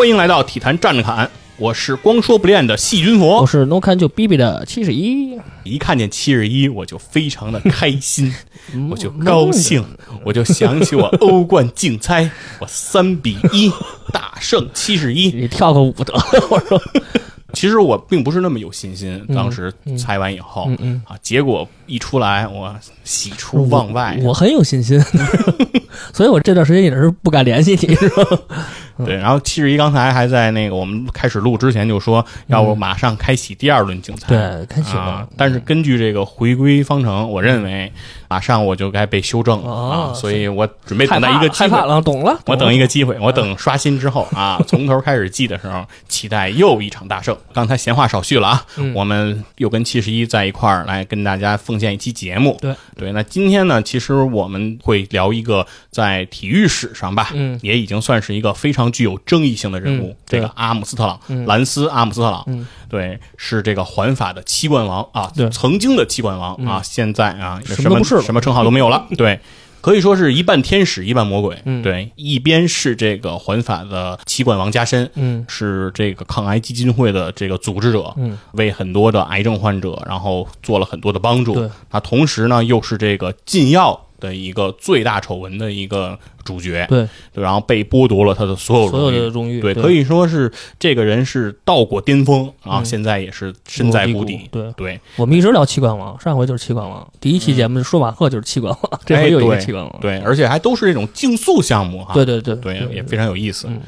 欢迎来到体坛站着侃，我是光说不练的细菌佛我。是 no 看就逼逼的七十一，一看见七十一，我就非常的开心，我就高兴，我就想起我欧冠竞猜，我三比一大胜七十一。你跳个舞得了，我说，其实我并不是那么有信心，当时猜完以后、嗯嗯啊，结果一出来，我喜出望外。我很有信心，所以我这段时间也是不敢联系你，是吧？对，然后七十一刚才还在那个我们开始录之前就说要不马上开启第二轮竞猜，对开启了啊。但是根据这个回归方程，我认为马上我就该被修正了啊，哦所以我准备等待一个机会。怕害怕了，懂了，我等一个，个机会，我等刷新之后啊，从头开始记的时候，期待又一场大胜。刚才闲话少叙了啊，嗯我们又跟七十一在一块儿来跟大家奉献一期节目。对对，那今天呢，其实我们会聊一个在体育史上吧，嗯也已经算是一个非常具有争议性的人物，嗯这个阿姆斯特朗，嗯。兰斯阿姆斯特朗，嗯。对，是这个环法的七冠王啊，对。曾经的七冠王啊，现在啊什么什么称号都没有了，对。可以说是一半天使一半魔鬼，嗯。对，一边是这个环法的七冠王加身，嗯。是这个抗癌基金会的这个组织者，嗯，为很多的癌症患者，然后做了很多的帮助。对，他同时呢又是这个禁药的一个最大丑闻的一个主角，对，对，然后被剥夺了他的所有所有的荣誉，对，对，可以说是这个人是到过巅峰啊，嗯。现在也是身在谷谷底。对，对。我们一直聊七冠王，上回就是七冠王，第一期节目是舒马赫就是七冠王，这哎回又一个对七冠王，对，而且还都是这种竞速项目哈。对对对对，也非常有意思。嗯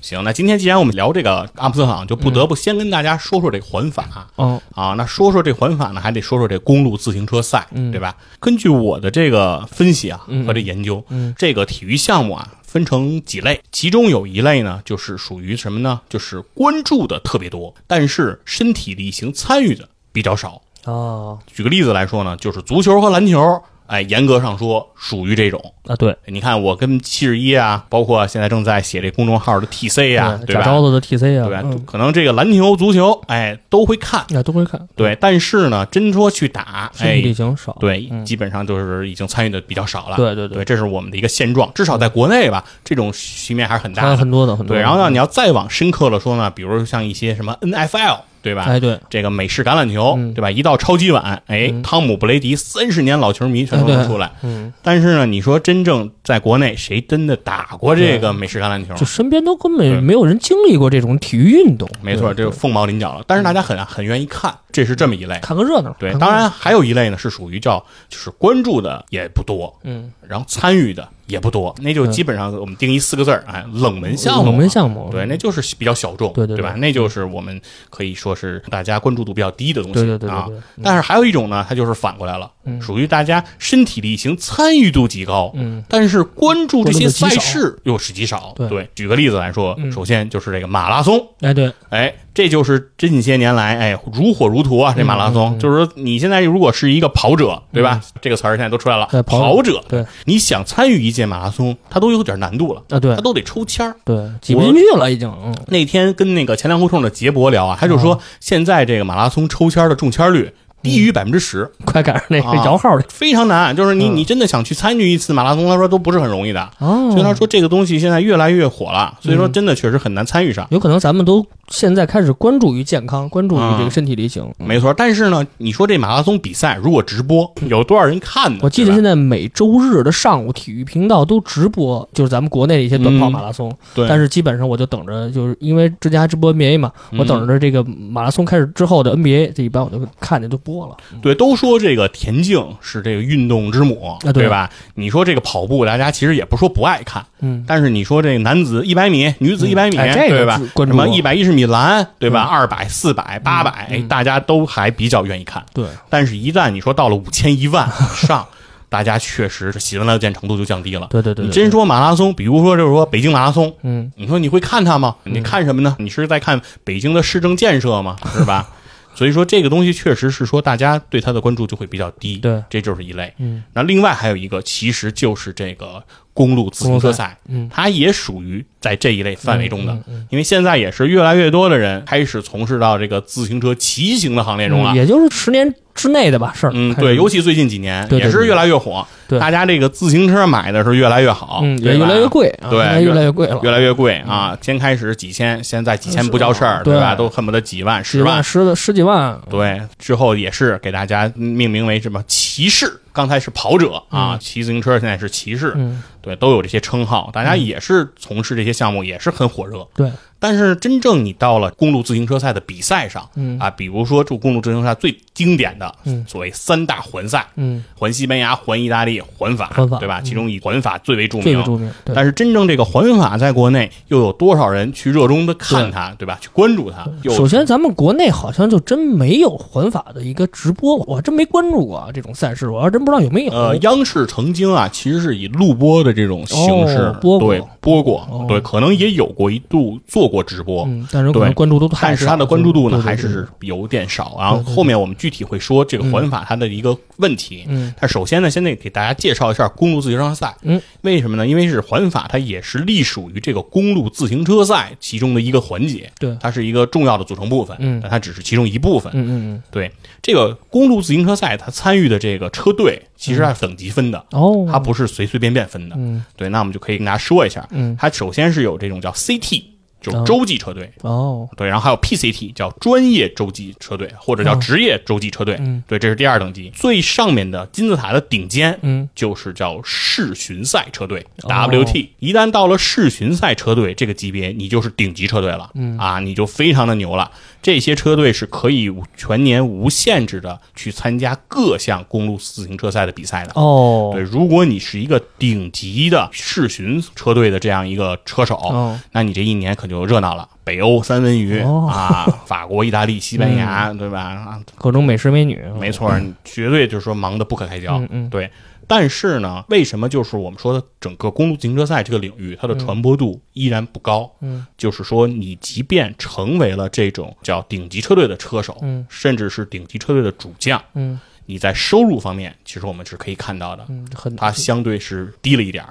行，那今天既然我们聊这个阿姆斯特朗，就不得不先跟大家说说这个环法。嗯啊，那说说这环法呢，还得说说这公路自行车赛，嗯对吧？根据我的这个分析啊嗯和这研究，嗯这个体育项目啊分成几类，其中有一类呢，就是属于什么呢？就是关注的特别多，但是身体力行参与的比较少。哦举个例子来说呢，就是足球和篮球，哎，严格上说属于这种。啊对，你看，我跟七十一啊，包括现在正在写这公众号的 TC 啊，对吧？假招子的 TC 啊，对吧？嗯可能这个篮球、足球，哎，都会看。那都会看，对，但是呢，真说去打，哎，已经少，对，嗯基本上就是已经参与的比较少了。对对对，，这是我们的一个现状，至少在国内吧，这种局面还是很大很多的很多对，然后呢，你要再往深刻了说呢，比如像一些什么 NFL，对吧？哎对，这个美式橄榄球，嗯对吧？一到超级碗，哎，嗯汤姆·布雷迪三十年老球迷全都能出来。嗯，但是呢，你说真正在国内谁真的打过这个美式橄榄球？就身边都根本没有人经历过这种体育运动，没错，对这个凤毛麟角了。但是大家很很愿意看，这是这么一类。看个热闹，对，当然还有一类呢，是属于叫就是关注的也不多，嗯，然后参与的也不多，那就嗯基本上我们定义四个字儿，哎，冷门项目。冷门项目，对，那就是比较小众，对对对吧？那就是我们可以说是大家关注度比较低的东西对对对对啊。对，但是还有一种呢，它就是反过来了，嗯。属于大家身体力行、参与度极高，嗯。但是关注这些赛事又是极少。对。举个例子来说，嗯。首先就是这个马拉松，哎对，哎，这就是近些年来，哎，如火如荼啊！这马拉松，就是说，你现在如果是一个跑者，对吧？这个词儿现在都出来了，对跑者。对。你想参与一届马拉松，它都有点难度了，啊对。它都得抽签儿。对，挤不进去了已经，嗯。那天跟那个前粮胡同的杰博聊啊，他就说，哦。现在这个马拉松抽签的中签率低于百分之十，快赶上那个啊摇号的非常难。就是你嗯你真的想去参与一次马拉松，他说都不是很容易的。哦，所以他说这个东西现在越来越火了，所以说真的确实很难参与上。有可能咱们都现在开始关注于健康，关注于这个身体力行。嗯没错，但是呢，你说这马拉松比赛如果直播，有多少人看呢？我记得现在每周日的上午，体育频道都直播，就是咱们国内的一些短跑嗯马拉松。对，但是基本上我就等着，就是因为之前还直播 NBA 嘛，嗯我等着这个马拉松开始之后的 NBA，这一般我就看见都播了。对，都说这个田径是这个运动之母，啊对吧？你说这个跑步，大家其实也不说不爱看，嗯，但是你说这个男子一百米、女子一百米，哎这个对吧什么过一百一十米栏，对吧？嗯二百、四百、八百，嗯大家都还比较愿意看。对，但是，一旦你说到了五千、一万以上，大家确实是喜闻乐见程度就降低了。对对对，你真说马拉松，比如说就是说北京马拉松，嗯，你说你会看它吗？你看什么呢？你是在看北京的市政建设吗？是吧？所以说这个东西确实是说大家对它的关注就会比较低。对，这就是一类。嗯，那另外还有一个，其实就是这个公路自行车赛，嗯，它也属于在这一类范围中的。嗯嗯因为现在也是越来越多的人开始从事到这个自行车骑行的行列中了。嗯也就是十年之内的吧事儿。嗯，对，尤其最近几年也是越来越火。对大家这个自行车买的是越来越好，嗯，也越来越贵啊，对越来越贵了，越来越贵啊！先开始几千，现在几千不叫事儿，对对吧？都恨不得几万、十万。十十几万，对，之后也是给大家命名为什么骑士，刚才是跑者啊，骑自行车现在是骑士，嗯，对，都有这些称号，大家也是从事这些项目，也是很火热。对，但是真正你到了公路自行车赛的比赛上，嗯啊，比如说这公路自行车赛最经典的，嗯所谓三大环赛，嗯，环西班牙、环意大利、环法，环法对吧？嗯其中以环法最为著名。最为著名，但是真正这个环法在国内又有多少人去热衷的看它，对吧？去关注它？首先，咱们国内好像就真没有环法的一个直播，我还真没关注过啊这种赛事，我还真不知道有没有。呃，央视曾经啊，其实是以录播的这种形式、哦播过对播过、哦对，可能也有过一度做过直播，嗯，但是可能对关注度太少，但是他的关注度呢还是有点少。然后后面我们具体会说这个环法它的一个问题。嗯但首先呢，先得给大家介绍一下公路自行车赛。嗯，为什么呢？因为是环法，它也是隶属于这个公路自行车赛其中的一个环节。对它是一个重要的组成部分。嗯但它只是其中一部分。嗯嗯对这个公路自行车赛，它参与的这个车队其实它是等级分的，嗯，哦，它不是随随便便分的。嗯对，那我们就可以跟大家说一下，嗯它首先是有这种叫 CT，就洲际车队。哦，对，然后还有 PCT 叫专业洲际车队，或者叫哦职业洲际车队。嗯对，这是第二等级。最上面的金字塔的顶尖，嗯，就是叫世巡赛车队哦 WT。一旦到了世巡赛车队这个级别，你就是顶级车队了。嗯啊，你就非常的牛了。这些车队是可以全年无限制的去参加各项公路自行车赛的比赛的。哦，对，如果你是一个顶级的世巡车队的这样一个车手，哦那你这一年可就热闹了。北欧三文鱼、哦啊，法国、意大利、西班牙，对吧？啊，各种美食美女，没错，你绝对就是说忙得不可开交。嗯嗯对。但是呢，为什么就是我们说的整个公路自行车赛这个领域，它的传播度依然不高？嗯，就是说，你即便成为了这种叫顶级车队的车手，嗯，甚至是顶级车队的主将，嗯。你在收入方面，其实我们是可以看到的，嗯，很它相对是低了一点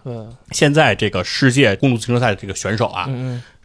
现在这个世界公路自行车赛的这个选手啊，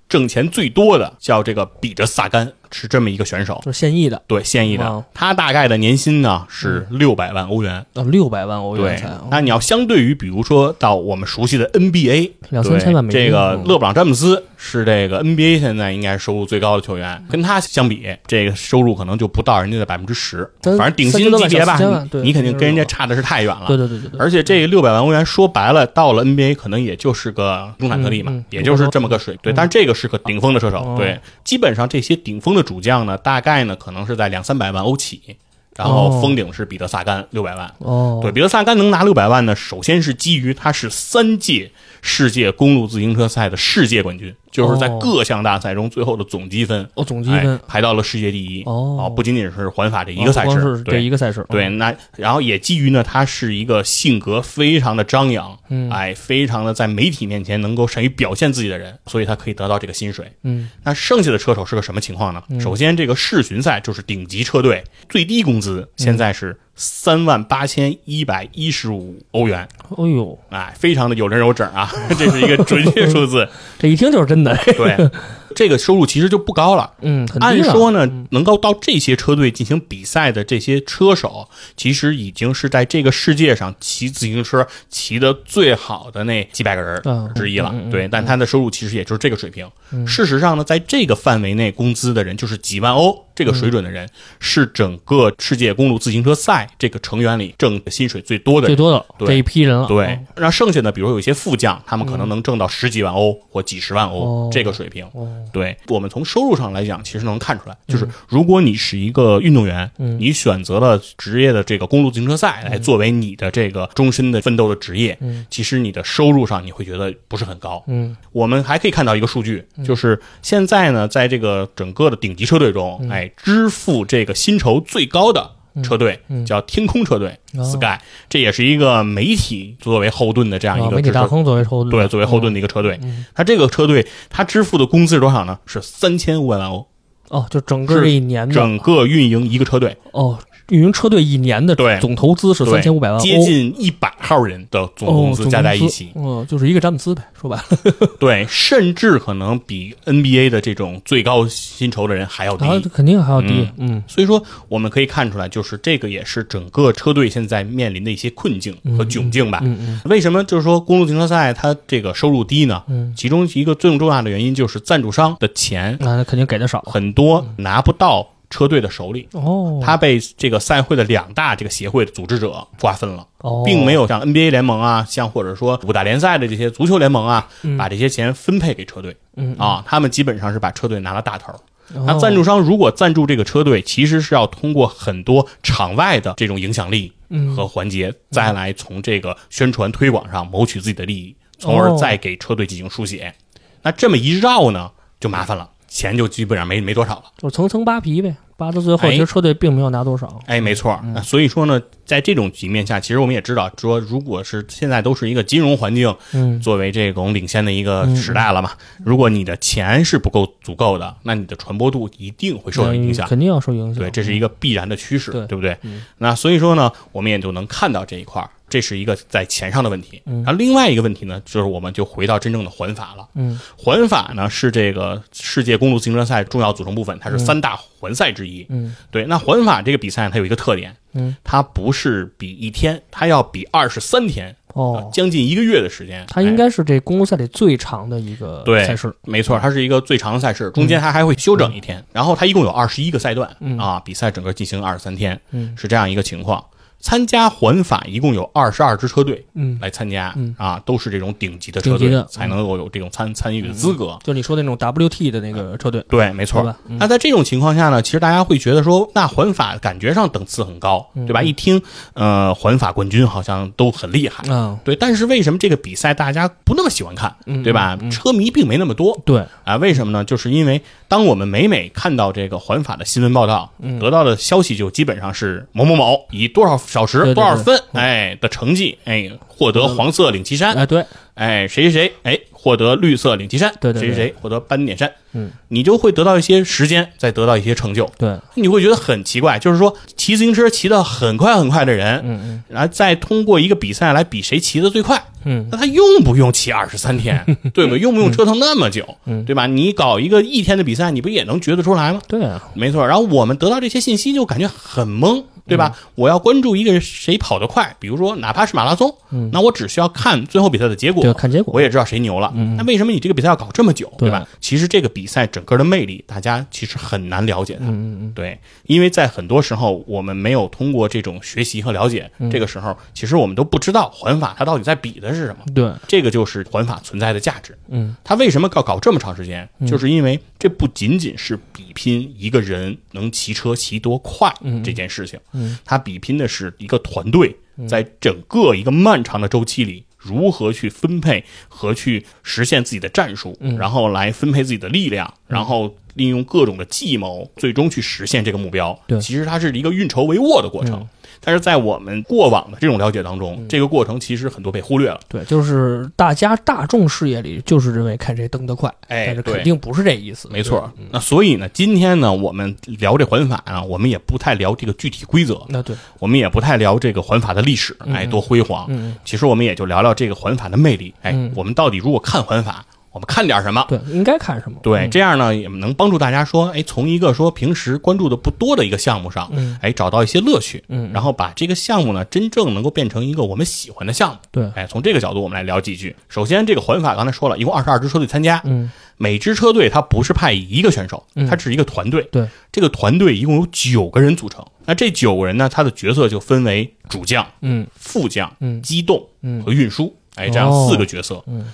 挣钱最多的叫这个比着萨甘，是这么一个选手，就是现役的，对，现役的。哇，他大概的年薪呢是六百万欧元。呃，六百万欧元才，，哦。那你要相对于，比如说到我们熟悉的 NBA，两三千万美金这个嗯。勒布朗詹姆斯是这个 NBA 现在应该收入最高的球员，跟他相比，这个收入可能就不到人家的百分之十，反正顶薪级别吧你你肯定跟人家差的是太远了。对对对对对，而且这六百万欧元说白了，到了 NBA 可能也就是个中产特例嘛，嗯嗯。也就是这么个水。对，但是这个是个顶峰的射手。哦。对，基本上这些顶峰的主将呢，大概呢可能是在两三百万欧起，然后哦。封顶是彼得萨甘六百万。哦，对，彼得萨甘能拿六百万呢，首先是基于他是三届世界公路自行车赛的世界冠军，就是在哦各项大赛中最后的总积分，哦，总积分哎、排到了世界第一。哦不仅仅是环法这一个赛事，对一个赛事，对，那然后也基于呢，他是一个性格非常的张扬，嗯哎，非常的在媒体面前能够善于表现自己的人，所以他可以得到这个薪水。嗯那剩下的车手是个什么情况呢？首先，这个世巡赛就是顶级车队，最低工资现在是三万八千一百一十五欧元，哎呦，哎，非常的有人有整啊，这是一个准确数字。这一听就是真的，对，这个收入其实就不高了。嗯，很按说呢，能够到这些车队进行比赛的这些车手，其实已经是在这个世界上骑自行车骑的最好的那几百个人嗯之一了。对，但他的收入其实也就是这个水平。事实上呢，在这个范围内工资的人，就是几万欧这个水准的人，是整个世界公路自行车赛这个成员里挣薪水最多的人。最多的对。这一批人了，对。哦，让剩下的，比如有一些副将，他们可能能挣到十几万欧或几十万欧哦。这个水平。哦，对我们从收入上来讲，其实能看出来，就是如果你是一个运动员，嗯。你选择了职业的这个公路自行车赛来作为你的这个终身的奋斗的职业，嗯。其实你的收入上你会觉得不是很高。嗯。我们还可以看到一个数据，就是现在呢，在这个整个的顶级车队中，嗯。哎，支付这个薪酬最高的车队，嗯。叫天空车队、哦。Sky，这也是一个媒体作为后盾的这样一啊，个。媒体大亨作为后盾，对，作为后盾的一个车队，嗯。他这个车队他支付的工资是多少呢？是三千五百万欧，哦，就整个这一年的。整个运营一个车队，哦，运营车队一年的对。总投资是对。三千五百万，接近一百号人的总工资哦加在一起，就是一个詹姆斯呗，说白了，对，甚至可能比 NBA 的这种最高薪酬的人还要低。啊，肯定还要低，嗯。所以说，我们可以看出来，就是这个也是整个车队现在面临的一些困境和窘境吧。为什么就是说公路停车赛它这个收入低呢？嗯，其中一个最重要的原因就是赞助商的钱那那肯定给的少，很多拿不到车队的手里，哦，他被这个赛会的两大这个协会的组织者瓜分了，哦。并没有像 NBA 联盟啊，像或者说五大联赛的这些足球联盟啊，嗯。把这些钱分配给车队。嗯啊，他们基本上是把车队拿了大头。哦。那赞助商如果赞助这个车队，其实是要通过很多场外的这种影响力嗯。和环节，再来从这个宣传推广上谋取自己的利益，从而再给车队进行输血。那这么一绕呢，就麻烦了，钱就基本上没没多少了。就层层扒皮呗，扒到最后，哎其实车队并没有拿多少，哎，没错。那所以说呢，在这种局面下，其实我们也知道，说如果是现在都是一个金融环境嗯作为这种领先的一个时代了嘛，如果你的钱是不够足够的，那你的传播度一定会受到影响。嗯肯定要受影响，对，这是一个必然的趋势，对不对？嗯那所以说呢，我们也就能看到这一块儿，这是一个在钱上的问题。嗯然后另外一个问题呢，就是我们就回到真正的环法了。嗯环法呢是这个世界公路自行车赛重要组成部分，它是三大环赛之一。嗯。对，那环法这个比赛它有一个特点，嗯，它不是比一天，它要比二十三天，哦，将近一个月的时间。它应哎。该是这公路赛里最长的一个赛事，没错，它是一个最长的赛事，中间它还会休整一天，然后它一共有二十一个赛段、嗯。啊，比赛整个进行二十三天，嗯。是这样一个情况。参加环法一共有二十二支车队嗯，来参加、嗯啊，都是这种顶级的车队才能够有这种参参与的资格。就你说的那种 WT 的那个车队，对，没错那在这种情况下呢，其实大家会觉得说，那环法感觉上等次很高，嗯对吧？一听，呃，环法冠军好像都很厉害，嗯，对。但是为什么这个比赛大家不那么喜欢看，嗯对吧？车迷并没那么多对，啊？为什么呢？就是因为当我们每每看到这个环法的新闻报道，嗯得到的消息就基本上是某某某以多少小时、多少分，嗯。哎的成绩，哎获得黄色领旗衫，哎对，哎，谁谁谁，哎，获得绿色领旗衫，对对谁谁获得斑点衫，嗯，你就会得到一些时间，再得到一些成就，对，你会觉得很奇怪，就是说骑自行车骑得很快很快的人，嗯嗯。然后再通过一个比赛来比谁骑得最快，嗯。那他用不用骑二十三天，对吧？用不用折腾那么久，嗯。对吧？你搞一个一天的比赛，你不也能觉得出来吗？对啊，没错，然后我们得到这些信息就感觉很懵，对吧？嗯我要关注一个人谁跑得快，比如说哪怕是马拉松，嗯那我只需要看最后比赛的结果，对，看结果，我也知道谁牛了。嗯那为什么你这个比赛要搞这么久，对对吧？其实这个比赛整个的魅力，大家其实很难了解它。对，因为在很多时候我们没有通过这种学习和了解，嗯这个时候其实我们都不知道环法它到底在比的是什么。对，这个就是环法存在的价值。嗯它为什么要搞这么长时间？就是因为这不仅仅是比拼一个人能骑车骑多快这件事情，嗯它比拼的是一个团队在整个一个漫长的周期里。如何去分配和去实现自己的战术，嗯然后来分配自己的力量，然后利用各种的计谋，最终去实现这个目标。对其实它是一个运筹帷幄的过程。嗯但是在我们过往的这种了解当中，这个过程其实很多被忽略了。对，就是大家大众视野里就是认为看谁蹬得快，哎但是肯定不是这意思，没错，那所以呢，今天呢，我们聊这环法啊，我们也不太聊这个具体规则，那对，我们也不太聊这个环法的历史，哎，多辉煌。嗯其实我们也就聊聊这个环法的魅力，哎嗯，我们到底如果看环法，我们看点什么？对，应该看什么？对，这样呢也能帮助大家说，哎，从一个说平时关注的不多的一个项目上，嗯哎，找到一些乐趣，嗯然后把这个项目呢真正能够变成一个我们喜欢的项目。对，哎，从这个角度我们来聊几句。首先，这个环法刚才说了，一共二十二支车队参加，嗯每支车队它不是派一个选手，嗯它只是一个团队。对，这个团队一共有九个人组成。那这九个人呢，他的角色就分为主将、嗯副将、嗯机动嗯和运输，哎，这样哦四个角色。嗯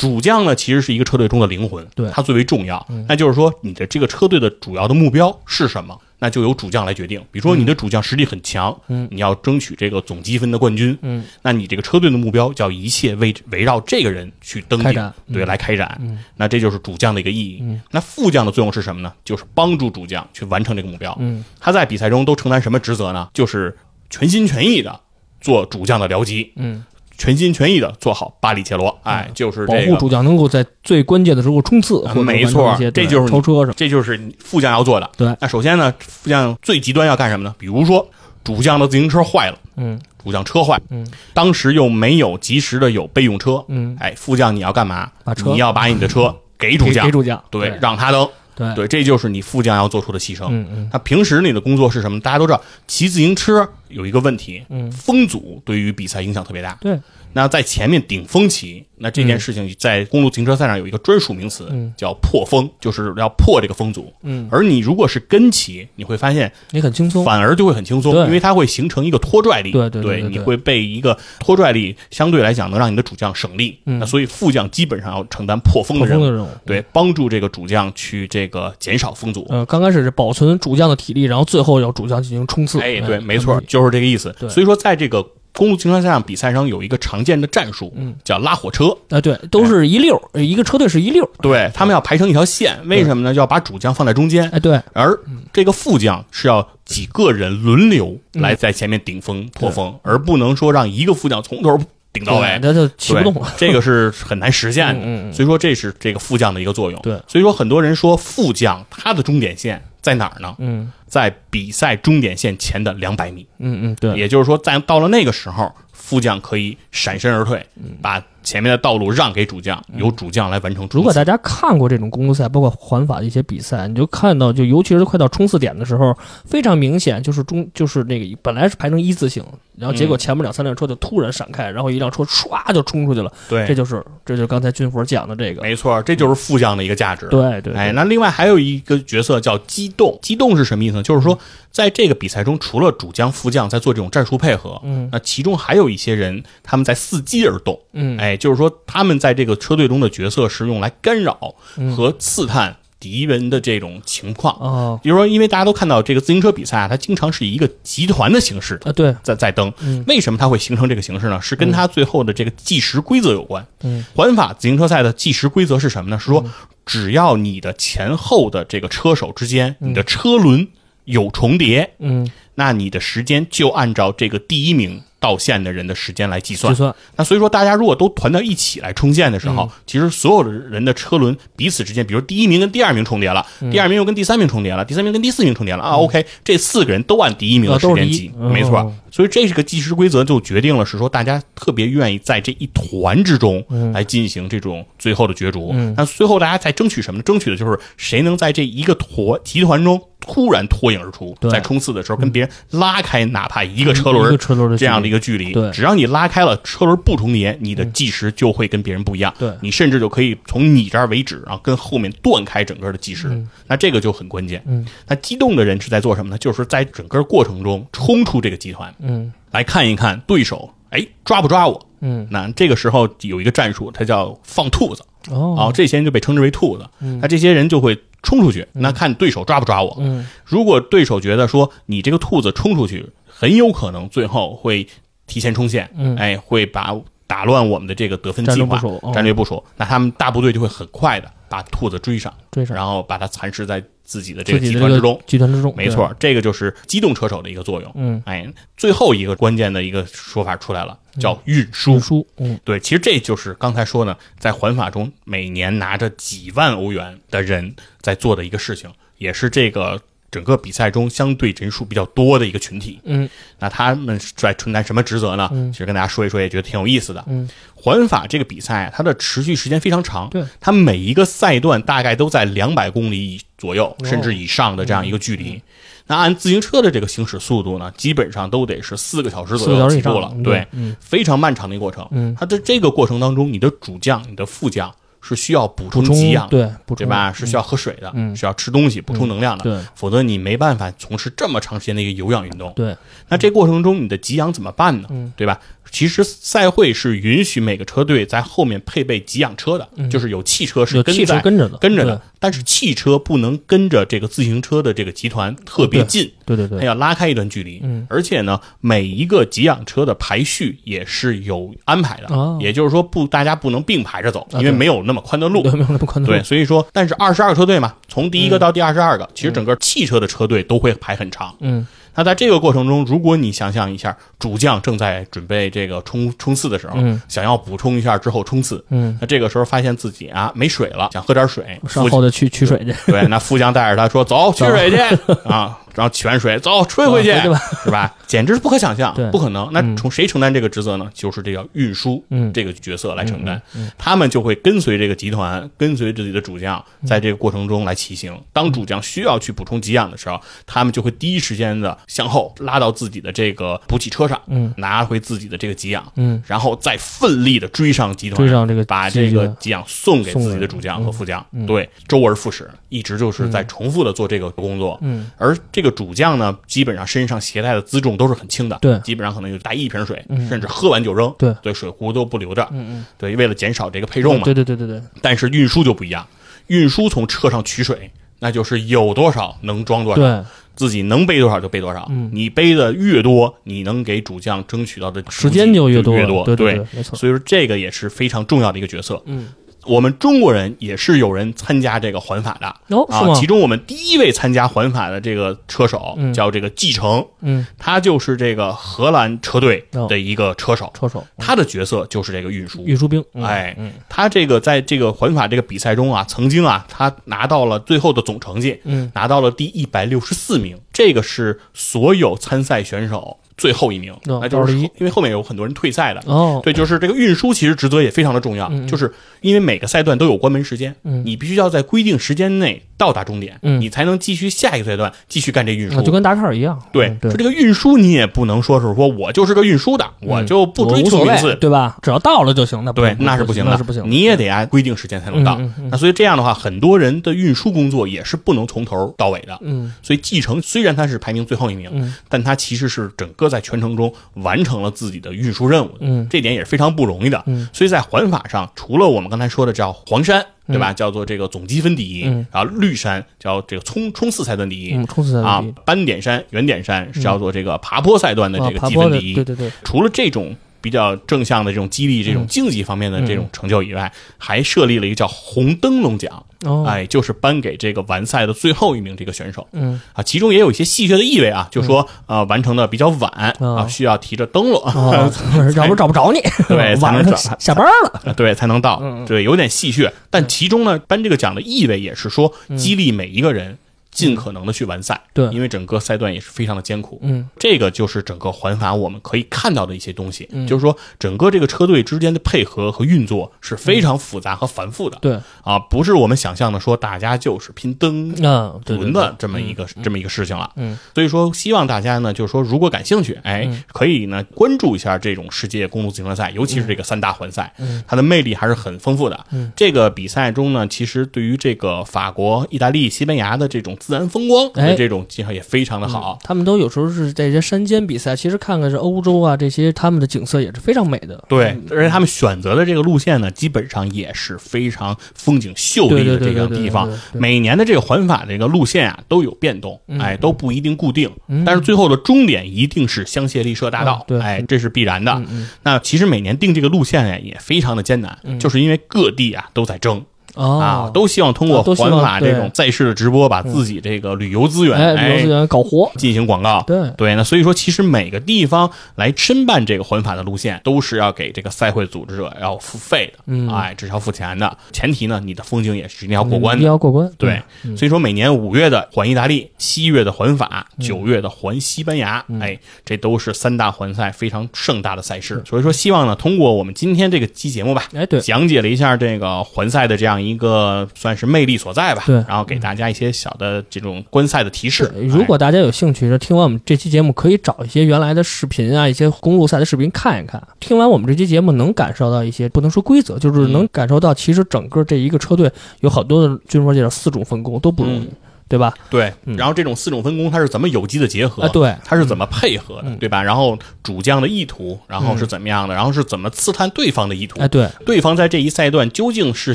主将呢，其实是一个车队中的灵魂，对它最为重要。那就是说，你的这个车队的主要的目标是什么？那就由主将来决定。比如说，你的主将实力很强，嗯你要争取这个总积分的冠军，嗯，那你这个车队的目标叫一切围围绕这个人去登顶对，嗯来开展。嗯那这就是主将的一个意义。嗯那副将的作用是什么呢？就是帮助主将去完成这个目标。嗯他在比赛中都承担什么职责呢？就是全心全意的做主将的僚机，嗯，全心全意的做好巴里切罗。哎，就是保这个，护主将能够在最关键的时候冲刺，没错这就是超车什么。这就是副将要做的。对那首先呢，副将最极端要干什么呢？比如说主将的自行车坏了，嗯主将车坏，嗯，当时又没有及时的有备用车，嗯，哎，副将你要干嘛？把车你要把你的车给主将给给，主将，对，对让他登，对对，这就是你副将要做出的牺牲。嗯嗯他平时你的工作是什么？大家都知道，骑自行车有一个问题，嗯风阻对于比赛影响特别大。对，那在前面顶风骑，那这件事情在公路自行车赛上有一个专属名词，嗯叫破风，就是要破这个风阻。嗯，而你如果是跟骑，你会发现你很轻松，反而就会很轻松，因为它会形成一个拖拽力。对对对对对你会被一个拖拽力相对来讲能让你的主将省力。嗯那所以副将基本上要承担破风的任务。对，帮助这个主将去这个减少风阻。呃，刚开始是保存主将的体力，然后最后要主将进行冲刺。哎，对，没错，就是这个意思。对所以说，在这个公路自行车赛上比赛上有一个常见的战术，嗯，叫拉火车。啊，对，都是一溜儿，一个车队是一溜儿。对他们要排成一条线，为什么呢？就要把主将放在中间，哎，对，而这个副将是要几个人轮流嗯来在前面顶风破风，而不能说让一个副将从头顶到尾。那就骑不动了。这个是很难实现的。嗯嗯嗯所以说，这是这个副将的一个作用。对所以说很多人说副将他的终点线在哪儿呢？嗯在比赛终点线前的两百米。嗯嗯，对，也就是说，在到了那个时候，副将可以闪身而退，把前面的道路让给主将，由主将来完成。如果大家看过这种公路赛，包括环法的一些比赛，你就看到，就尤其是快到冲刺点的时候，非常明显，就是中就是那个本来是排成一字形，然后结果前面两三辆车就突然闪开，然后一辆车唰就冲出去了，对，这就是这就是刚才军佛讲的这个，没错，这就是副将的一个价值。对对，哎，那另外还有一个角色叫机动，机动是什么意思呢？就是说，在这个比赛中，除了主将、副将在做这种战术配合，嗯那其中还有一些人他们在伺机而动。嗯哎，就是说他们在这个车队中的角色是用来干扰嗯和刺探敌人的这种情况。哦比如说，因为大家都看到这个自行车比赛啊，它经常是以一个集团的形式啊对，在在登。嗯为什么它会形成这个形式呢？是跟它最后的这个计时规则有关。嗯环法自行车赛的计时规则是什么呢？是说，只要你的前后的这个车手之间，你的车轮有重叠，嗯，那你的时间就按照这个第一名到线的人的时间来计算计。算那所以说，大家如果都团到一起来冲线的时候，嗯其实所有的人的车轮彼此之间，比如第一名跟第二名重叠了，嗯第二名又跟第三名重叠了，第三名跟第四名重叠了啊。OK，这四个人都按第一名的时间计，没错。所以这是个计时规则，就决定了是说大家特别愿意在这一团之中来进行这种最后的角逐。嗯那最后大家在争取什么呢？争取的就是谁能在这一个坨集团中突然脱颖而出，在冲刺的时候跟别人拉开哪怕一个车轮这样的一个个距离，对只要你拉开了车轮不重叠，你的计时就会跟别人不一样。对你甚至就可以从你这儿为止，然后跟后面断开整个的计时。那这个就很关键。嗯，那激动的人是在做什么呢？就是在整个过程中冲出这个集团，嗯来看一看对手，哎，抓不抓我？嗯。那这个时候有一个战术，它叫放兔子。啊、哦这些人就被称之为兔子。那这些人就会冲出去，那看对手抓不抓我。嗯。如果对手觉得说你这个兔子冲出去，很有可能最后会提前冲线，嗯。哎，会把打乱我们的这个得分计划、战略部署哦。战略部署，那他们大部队就会很快的把兔子追上，追上。然后把它蚕食在自己的这个集团之中。集团之中，没错，这个就是机动车手的一个作用。嗯，哎，最后一个关键的一个说法出来了，叫运输。输输，嗯对，其实这就是刚才说呢，在环法中每年拿着几万欧元的人在做的一个事情，也是这个整个比赛中相对人数比较多的一个群体。嗯那他们在承担什么职责呢？嗯其实跟大家说一说，也觉得挺有意思的。嗯环法这个比赛啊，它的持续时间非常长，对，它每一个赛段大概都在两百公里左右，哦甚至以上的这样一个距离。那按自行车的这个行驶速度呢，基本上都得是四个小时左右起步了，对，嗯非常漫长的一个过程。嗯它在这个过程当中，你的主将、你的副将是需要补补充充给养，对补充。对吧？是需要喝水的，嗯。是要吃东西补充能量的，对。否则你没办法从事这么长时间的一个有氧运动。对。那这过程中你的给养怎么办呢？嗯。对吧？其实赛会是允许每个车队在后面配备给养车的，就是有汽车是跟在跟着的跟着的，但是汽车不能跟着这个自行车的这个集团特别近，对对对。对，它要拉开一段距离。嗯。而且呢，每一个给养车的排序也是有安排的，哦。也就是说不大家不能并排着走，因为没有那么宽的路。对没有那么宽的路。对，所以说，但是二十二个车队嘛，从第一个到第二十二个，其实嗯整个汽车的车队都会排很长。嗯。那在这个过程中，如果你想象一下，主将正在准备这个冲冲刺的时候，嗯。想要补充一下之后冲刺，嗯，那这个时候发现自己啊没水了，想喝点水，副上后头去取水去，对，那副将带着他说走取水去。啊，然后取完水走吹回去，啊对吧是吧？简直是不可想象，不可能。那嗯从谁承担这个职责呢？就是这个运输嗯这个角色来承担，他们就会跟随这个集团，跟随自己的主将，嗯在这个过程中来骑行。当主将需要去补充给养的时候，他们就会第一时间的向后拉到自己的这个补给车上，嗯拿回自己的这个给养，嗯，然后再奋力的追上集团，追上这个把这个给养送给送给自己的主将和副将，对，周而复始，一直就是在重复的做这个工作。嗯，而这个主将呢，基本上身上携带的辎重都是很轻的，对基本上可能就带一瓶水，甚至喝完就扔，对对，水壶都不留着，嗯嗯，对，为了减少这个配重嘛。对对对对对，但是运输就不一样，运输从车上取水，那就是有多少能装多少，对自己能背多少就背多少。嗯你背的越多，你能给主将争取到的时间就越多，多，对对对，没错，所以说这个也是非常重要的一个角色。嗯，我们中国人也是有人参加这个环法的。哦啊，其？中我们第一位参加环法的这个车手、嗯。叫这个季承，嗯，他就是这个荷兰车队的一个车手，车手他的角色就是这个运输。运输兵，嗯哎嗯，他这个在这个环法这个比赛中啊，曾经啊，他拿到了最后的总成绩，嗯，拿到了第一百六十四名，这个是所有参赛选手最后一名，哦那就是因为后面有很多人退赛的，哦，对，就是这个运输其实职责也非常的重要，就是因为每个赛段都有关门时间，嗯。你必须要在规定时间内到达终点，嗯你才能继续下一个阶段继续干这运输。啊就跟达喀尔一样，对，说，这个运输你也不能说是说我就是个运输的，我就不追求名次，对吧？只要到了就行，那不对，那是不行的，那是不行的，你也得按规定时间才能到。那所以这样的话，很多人的运输工作也是不能从头到尾的。嗯所以继承虽然他是排名最后一名，嗯但他其实是整个在全程中完成了自己的运输任务的，嗯这点也是非常不容易的。嗯所以在环法上，除了我们刚才说的叫黄山，对吧？叫做这个总积分第一，嗯然后绿山叫这个冲冲刺赛段第一。嗯，冲刺赛啊第一，斑点山、圆点山是叫做这个爬坡赛段的啊这个积分第一。对对对，除了这种比较正向的这种激励、这种竞技方面的这种成就以外，还设立了一个叫红灯笼奖，哦，哎，就是颁给这个完赛的最后一名这个选手。嗯。啊。其中也有一些戏谑的意味啊，就说呃完成的比较晚啊，啊需要提着灯笼，哦，要不找不着你，对 才晚能找上下下班了，啊对才能到对，有点戏谑。但其中呢，颁这个奖的意味也是说激励每一个人。尽可能的去完赛，对。因为整个赛段也是非常的艰苦，嗯。这个就是整个环法我们可以看到的一些东西，嗯。就是说整个这个车队之间的配合和运作是非常复杂和繁复的，对，啊，不是我们想象的说大家就是拼灯啊，对对轮的这么一个这么一个事情了。嗯，所以说希望大家呢，就是说如果感兴趣，哎，嗯。可以呢关注一下这种世界公路自行车赛，尤其是这个三大环赛，嗯。它的魅力还是很丰富的。嗯，这个比赛中呢，其实对于这个法国、意大利、西班牙的这种自然风光哎的这种介绍也非常的好。他们都有时候是在一些山间比赛，其实看看是欧洲啊这些，他们的景色也是非常美的。对，而且他们选择的这个路线呢，基本上也是非常风景秀丽的这个地方每年的这个环法这个路线啊都有变动，嗯哎，都不一定固定，嗯但是最后的终点一定是香榭丽舍大道哎，这是必然的。那其实每年定这个路线呀也非常的艰难，嗯就是因为各地啊都在争。哦。啊，都希望通过环法这种在世的直播，把自己这个旅游资源哎，旅游资源搞活，进行广告。对，对，那所以说，其实每个地方来申办这个环法的路线，都是要给这个赛会组织者要付费的，嗯。哎，这是要付钱的。前提呢，你的风景也是一定要过关。的。一定要过关。对，嗯。所以说每年五月的环意大利，七月的环法，嗯。九月的环西班牙，哎，这都是三大环赛非常盛大的赛事。所以说，希望呢，通过我们今天这个期节目吧，哎，对，讲解了一下这个环赛的这样样一个算是魅力所在吧。对然后给大家一些小的这种观赛的提示。如果大家有兴趣，听完我们这期节目，可以找一些原来的视频啊，一些公路赛的视频看一看。听完我们这期节目，能感受到一些不能说规则，就是能感受到，其实整个这一个车队有好多的军佛界的四种分工都不容易，嗯对吧？哎对，嗯然后这种四种分工它是怎么有机的结合？啊，对，它是怎么配合的，嗯对吧？然后主将的意图，然后是怎么样的？然后是怎么刺探对方的意图？哎，对，对方在这一赛段究竟是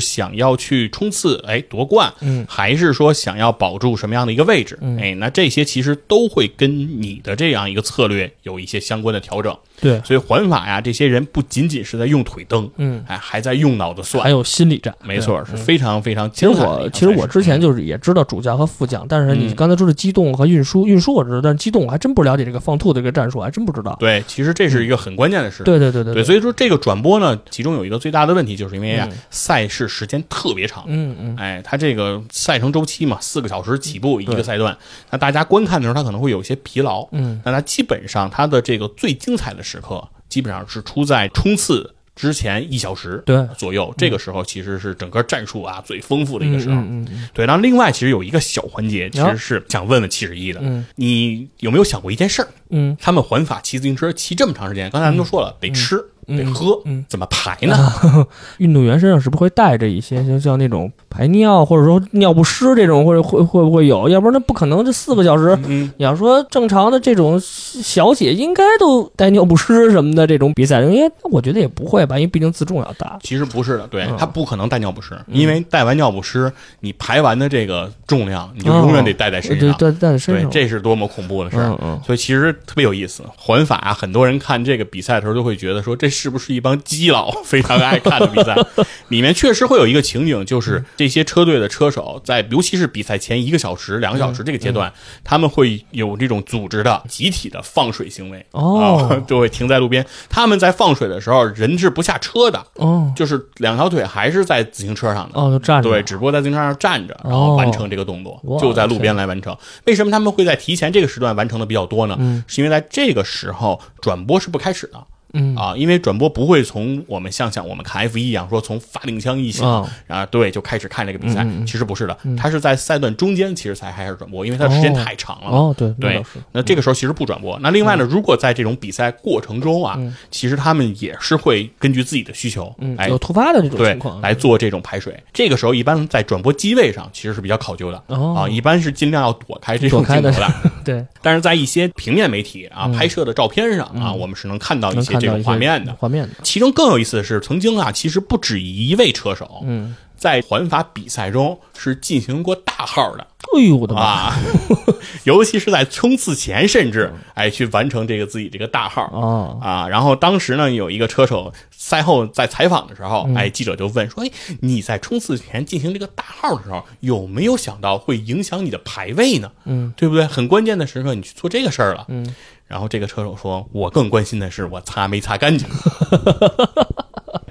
想要去冲刺，哎，夺冠，嗯，还是说想要保住什么样的一个位置？嗯哎，那这些其实都会跟你的这样一个策略有一些相关的调整。对，所以环法呀，这些人不仅仅是在用腿蹬，嗯，哎，还在用脑子算。还。有心理战，没错，对。是非常非常其实我其实我之前就是也知道主将和副将，但是你嗯。刚才说的机动和运输，运输我知道，但是机动我还真不了解这个放兔的这个战术，还真不知道。对，其实这是一个很关键的事。对对对对对，所以说这个转播呢，其中有一个最大的问题，就是因为啊嗯，赛事时间特别长。嗯嗯。哎，它这个赛程周期嘛，四个小时起步一个赛段，那大家观看的时候，他可能会有一些疲劳。嗯。那他基本上他的这个最精彩的时刻，基本上是出在冲刺之前一小时对左右，这个时候其实是整个战术啊最丰富的一嗯个时候。嗯嗯对，然后另外其实有一个小环节，其实是想问问七十一的，嗯你有没有想过一件事儿？嗯他们环法骑自行车骑这么长时间，刚才咱们都说了，得吃、嗯得喝，嗯怎么排呢？嗯，运动员身上是不是会带着一些像像那种排尿或者说尿不湿这种，或者会会不会有？要不然那不可能这四个小时。嗯，你要说正常的这种小姐应该都带尿不湿什么的这种比赛，因为我觉得也不会吧，因为毕竟自重要大。其实不是的，对嗯他不可能带尿不湿，因为带完尿不湿，你排完的这个重量，你就永远得带在身上。对对，带在身对，上。这是多么恐怖的事儿！嗯嗯所以其实特别有意思。环法啊，很多人看这个比赛的时候都会觉得说，这是不是一帮基佬非常爱看的比赛？里面确实会有一个情景，就是这些车队的车手在，尤其是比赛前一个小时、两个小时这个阶段，他们会有这种组织的、集体的放水行为。哦啊就会停在路边。他们在放水的时候，人是不下车的，哦就是两条腿还是在自行车上的。哦，就站着。对，只不过在自行车上站着，然后完成这个动作，就在路边来完成。为什么他们会在提前这个时段完成的比较多呢？嗯是因为在这个时候转播是不开始的。嗯。啊，因为转播不会从我们像像我们看 F 一一样说从发令枪一响，哦啊，对，就开始看这个比赛。其实不是的，它是在赛段中间其实才开始转播，因为它时间太长了。哦，对那对，那这个时候其实不转播。那另外呢，如果在这种比赛过程中啊，其实他们也是会根据自己的需求，嗯，哎有，突发的这种情况，来做这种排水。这个时候一般在转播机位上其实是比较考究的。哦。啊，一般是尽量要躲开这种镜头的，对，但是在一些平面媒体啊拍摄的照片上啊，我们是能看到一些这种能看到一些画面的。画面的，其中更有意思的是，曾经啊，其实不止一位车手嗯，在环法比赛中是进行过大号的。哎呦我的妈！啊，尤其是在冲刺前，甚至哎去完成这个自己这个大号哦，啊。然后当时呢，有一个车手赛后在采访的时候，嗯哎，记者就问说：“哎，你在冲刺前进行这个大号的时候，有没有想到会影响你的排位呢？嗯，对不对？很关键的时刻你去做这个事儿了。”嗯。然后这个车手说：“我更关心的是我擦没擦干净。”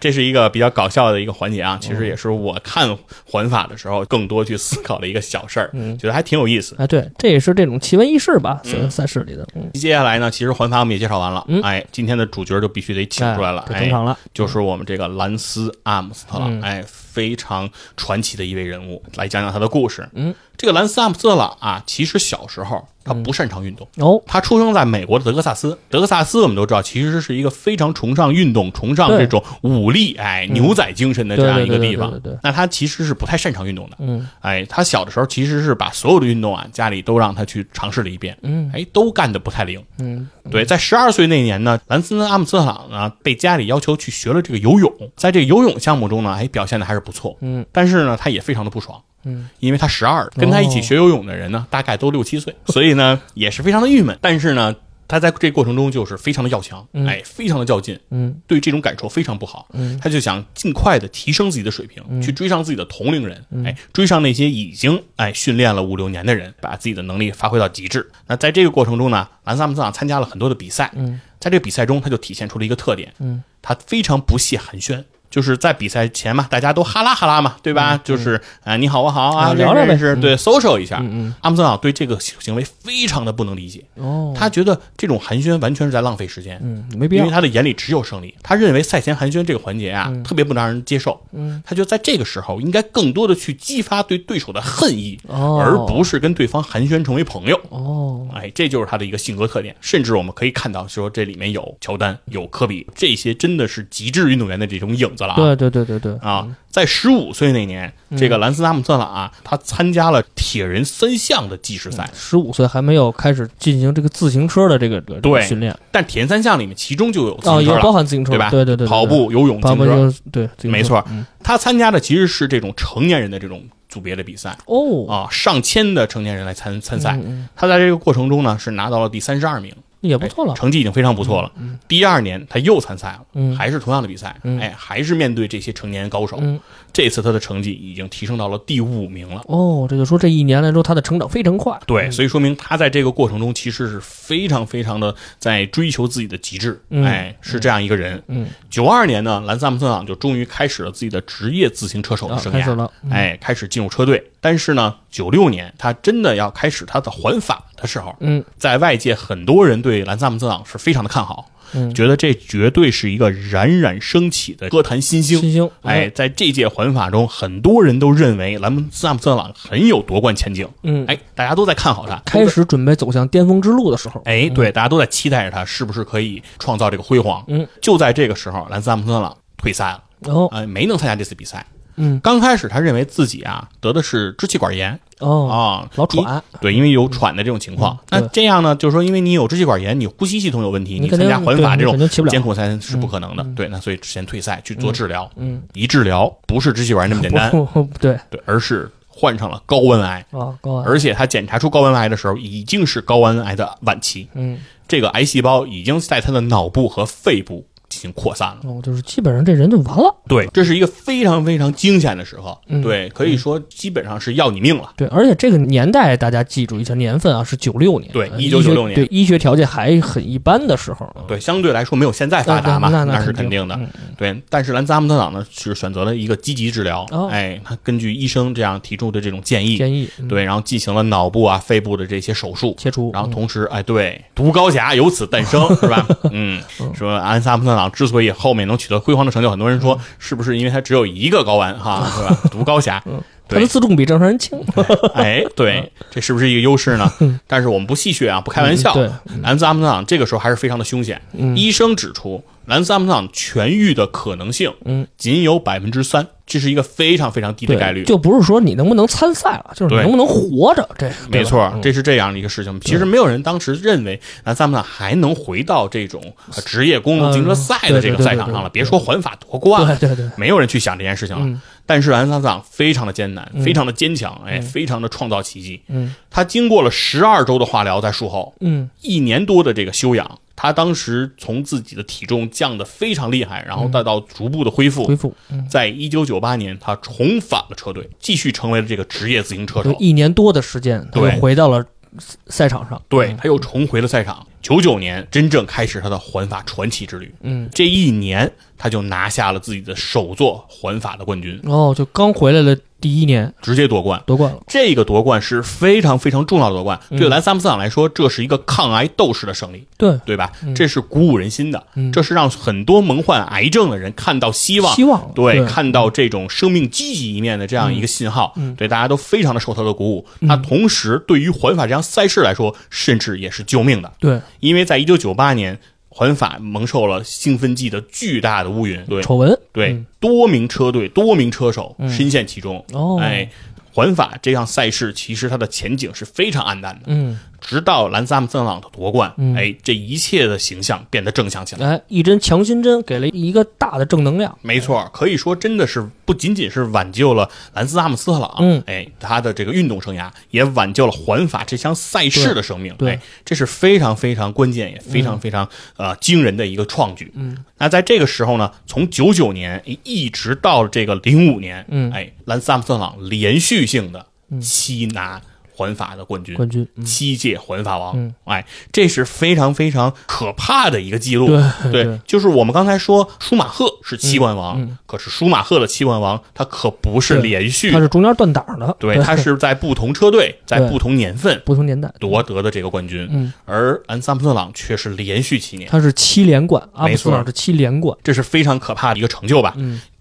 这是一个比较搞笑的一个环节啊，其实也是我看环法的时候更多去思考的一个小事儿，觉得还挺有意思。啊，对，这也是这种奇闻异事吧，嗯。赛赛事里的，嗯，接下来呢，其实环法我们也介绍完了，嗯。哎，今天的主角就必须得请出来了，登，场了，就是我们这个兰斯阿姆斯特朗，嗯。哎，非常传奇的一位人物，来讲讲他的故事。嗯，这个兰斯阿姆斯特朗啊，其实小时候他不擅长运动。哦，他出生在美国的德克萨斯，德克萨斯我们都知道，其实是一个非常崇尚运动、崇尚这种武力、哎牛仔精神的这样一个地方。那他其实是不太擅长运动的，嗯。哎，他小的时候其实是把所有的运动啊，家里都让他去尝试了一遍，嗯。哎，都干得不太灵。嗯。对，在十二岁那年呢，兰斯阿姆斯特朗呢被家里要求去学了这个游泳，在这个游泳项目中呢，哎，表现的还是不错。嗯，但是呢，他也非常的不爽，嗯，因为他十二，跟他一起学游泳的人呢，大概都六七岁，所以呢，也是非常的郁闷。但是呢，他在这过程中就是非常的要强，嗯。哎，非常的较劲，嗯。对这种感受非常不好。嗯。他就想尽快的提升自己的水平，去追上自己的同龄人，嗯。哎，追上那些已经哎训练了五六年的人，把自己的能力发挥到极致。那在这个过程中呢，兰萨姆斯特朗参加了很多的比赛，嗯。在这个比赛中，他就体现出了一个特点，嗯，他非常不屑寒暄，就是在比赛前嘛，大家都哈拉哈拉嘛，对吧？就是啊，你好我好啊，啊聊聊呗认识认识，嗯对，social 一下。嗯阿姆斯特朗对这个行为非常的不能理解，嗯，哦，他觉得这种寒暄完全是在浪费时间。嗯没必要因为，他的眼里只有胜利，他认为赛前寒暄这个环节啊，特别不能让人接受。嗯，他觉得在这个时候应该更多的去激发对对手的恨意，哦而不是跟对方寒暄成为朋友。哦，哎，这就是他的一个性格特点。甚至我们可以看到，说这里面有乔丹、有科比，这些真的是极致运动员的这种影子了啊。对对对对对，啊，在十五岁那年，这个兰斯阿姆特朗啊，他参加了铁人三项的计时赛。十五岁还没有开始进行这个自行车的这个这个对训练，但铁人三项里面，其中就有自哦，行车了，也包含自行车，对吧？对对对，对跑，步、游泳、自行车，对，没错。嗯。他参加的其实是这种成年人的这种组别的比赛。哦，啊，上千的成年人来参参赛。嗯。他在这个过程中呢，是拿到了第三十二名，也不错了，成绩已经非常不错了。第二年他又参赛了，嗯。还是同样的比赛，嗯。哎，还是面对这些成年高手。嗯。这次他的成绩已经提升到了第五名了。哦，这就说这一年来说他的成长非常快，对，所以说明他在这个过程中其实是非常非常的在追求自己的极致，嗯。哎，是这样一个人。嗯，九二年呢，兰斯阿姆斯特朗就终于开始了自己的职业自行车手的啊，生涯，开始了，嗯。哎，开始进入车队。但是呢，九六年他真的要开始他的环法的时候，嗯。在外界很多人对兰斯阿姆斯特朗是非常的看好，嗯，觉得这绝对是一个冉冉升起的歌坛新星。新星，哎，，在这届环法中，很多人都认为兰斯阿姆斯特朗很有夺冠前景。嗯，哎，大家都在看好他，开始准备走向巅峰之路的时候，哎，对，大家都在期待着他是不是可以创造这个辉煌。嗯，就在这个时候，兰斯阿姆斯特朗退赛了，哦，哎，没能参加这次比赛。嗯，刚开始他认为自己啊得的是支气管炎。哦，啊，老喘，对，因为有喘的这种情况。嗯那这样呢，就是说，因为你有支气管炎，你呼吸系统有问题，你参加环法这种艰苦赛是不可能的。对，那所以先退赛去做治疗。嗯，一治疗不是支气管炎那么简单，对。对，而是患上了高温癌。啊，高癌，而且他检查出高温癌的时候，已经是高温癌的晚期。嗯，这个癌细胞已经在他的脑部和肺部扩散了。哦，就是基本上这人就完了。对，这是一个非常非常惊险的时候。嗯对，可以说基本上是要你命了。对，而且这个年代大家记住一下年份啊，是九六年，对呃1996医学年对医学条件还很一般的时候，啊对，相对来说没有现在发达嘛，那是肯定的。嗯对，但是兰兹阿姆特朗呢是选择了一个积极治疗。哦哎，他根据医生这样提出的这种建议，建议嗯对，然后进行了脑部啊、肺部的这些手术。切除，然后嗯同时，哎，对，独高侠由此诞生，是吧？嗯，说安萨姆特朗之所以后面能取得辉煌的成就，很多人说是不是因为他只有一个睾丸哈，是吧？独高侠，他的，自重比正常人轻，哎，对，这是不是一个优势呢？但是我们不戏谑啊，不开玩笑。对，兰斯阿姆特朗这个时候还是非常的凶险。嗯医生指出，兰斯阿姆特朗痊愈的可能性，嗯，仅有百分之三，这是一个非常非常低的概率。就不是说你能不能参赛了，就是你能不能活着，这没错，这这是这样的一个事情。其实没有人当时认为兰斯阿姆特朗还能回到这种呃职业公路自行车赛的这个赛场上了，别说环法夺冠了，对对对，没有人去想这件事情了。嗯。但是兰斯阿姆非常的艰难，非常的坚强，哎，非常的创造奇迹。嗯。他经过了十二周的化疗，在术后嗯。一年多的这个休养，他当时从自己的体重降得非常厉害，然后再到逐步的恢复。恢复，嗯，在一九九八年，他重返了车队，继续成为了这个职业自行车手。一年多的时间，他又回到了赛场上，对，他又重回了赛场。九九年，真正开始他的环法传奇之旅。嗯，这一年，他就拿下了自己的首座环法的冠军，哦，就刚回来的第一年直接夺冠。夺冠了，这个夺冠是非常非常重要的夺冠，嗯。对兰萨姆斯特朗来说，这是一个抗癌斗士的胜利，对，对吧？这是鼓舞人心的，嗯。这是让很多蒙患癌症的人看到希望，希望对，对。看到这种生命积极一面的这样一个信号，嗯。对，大家都非常的受他的鼓舞。那同时，对于环法这项赛事来说，甚至也是救命的，对。因为在一九九八年，环法蒙受了兴奋剂的巨大的乌云，对。丑闻，对，嗯。多名车队、多名车手深陷其中，哦。哎。环法这项赛事其实它的前景是非常暗淡的，嗯，直到兰斯阿姆斯特朗的夺冠，嗯哎，这一切的形象变得正向起来。哎，一针强心针给了一个大的正能量，没错，可以说真的是不仅仅是挽救了兰斯阿姆斯特朗，嗯哎，他的这个运动生涯，也挽救了环法这项赛事的生命，对对哎，这是非常非常关键也非常非常、呃惊人的一个创举。嗯，那在这个时候呢，从九九年哎一直到这个零五年，嗯哎，兰斯阿姆斯特朗连续性的七拿环法的冠军，冠军，嗯。七届环法王，嗯。哎，这是非常非常可怕的一个记录。对对，就是我们刚才说舒马赫是七冠王，嗯。可是舒马赫的七冠王他可不是连续。他，是中间断档的，对，他是在不同车队，在不同年份不同年代，夺得的这个冠军，嗯，而安萨姆特朗却是连续七年，他是七连冠，阿姆没错斯特朗是七连冠，这是非常可怕的一个成就吧。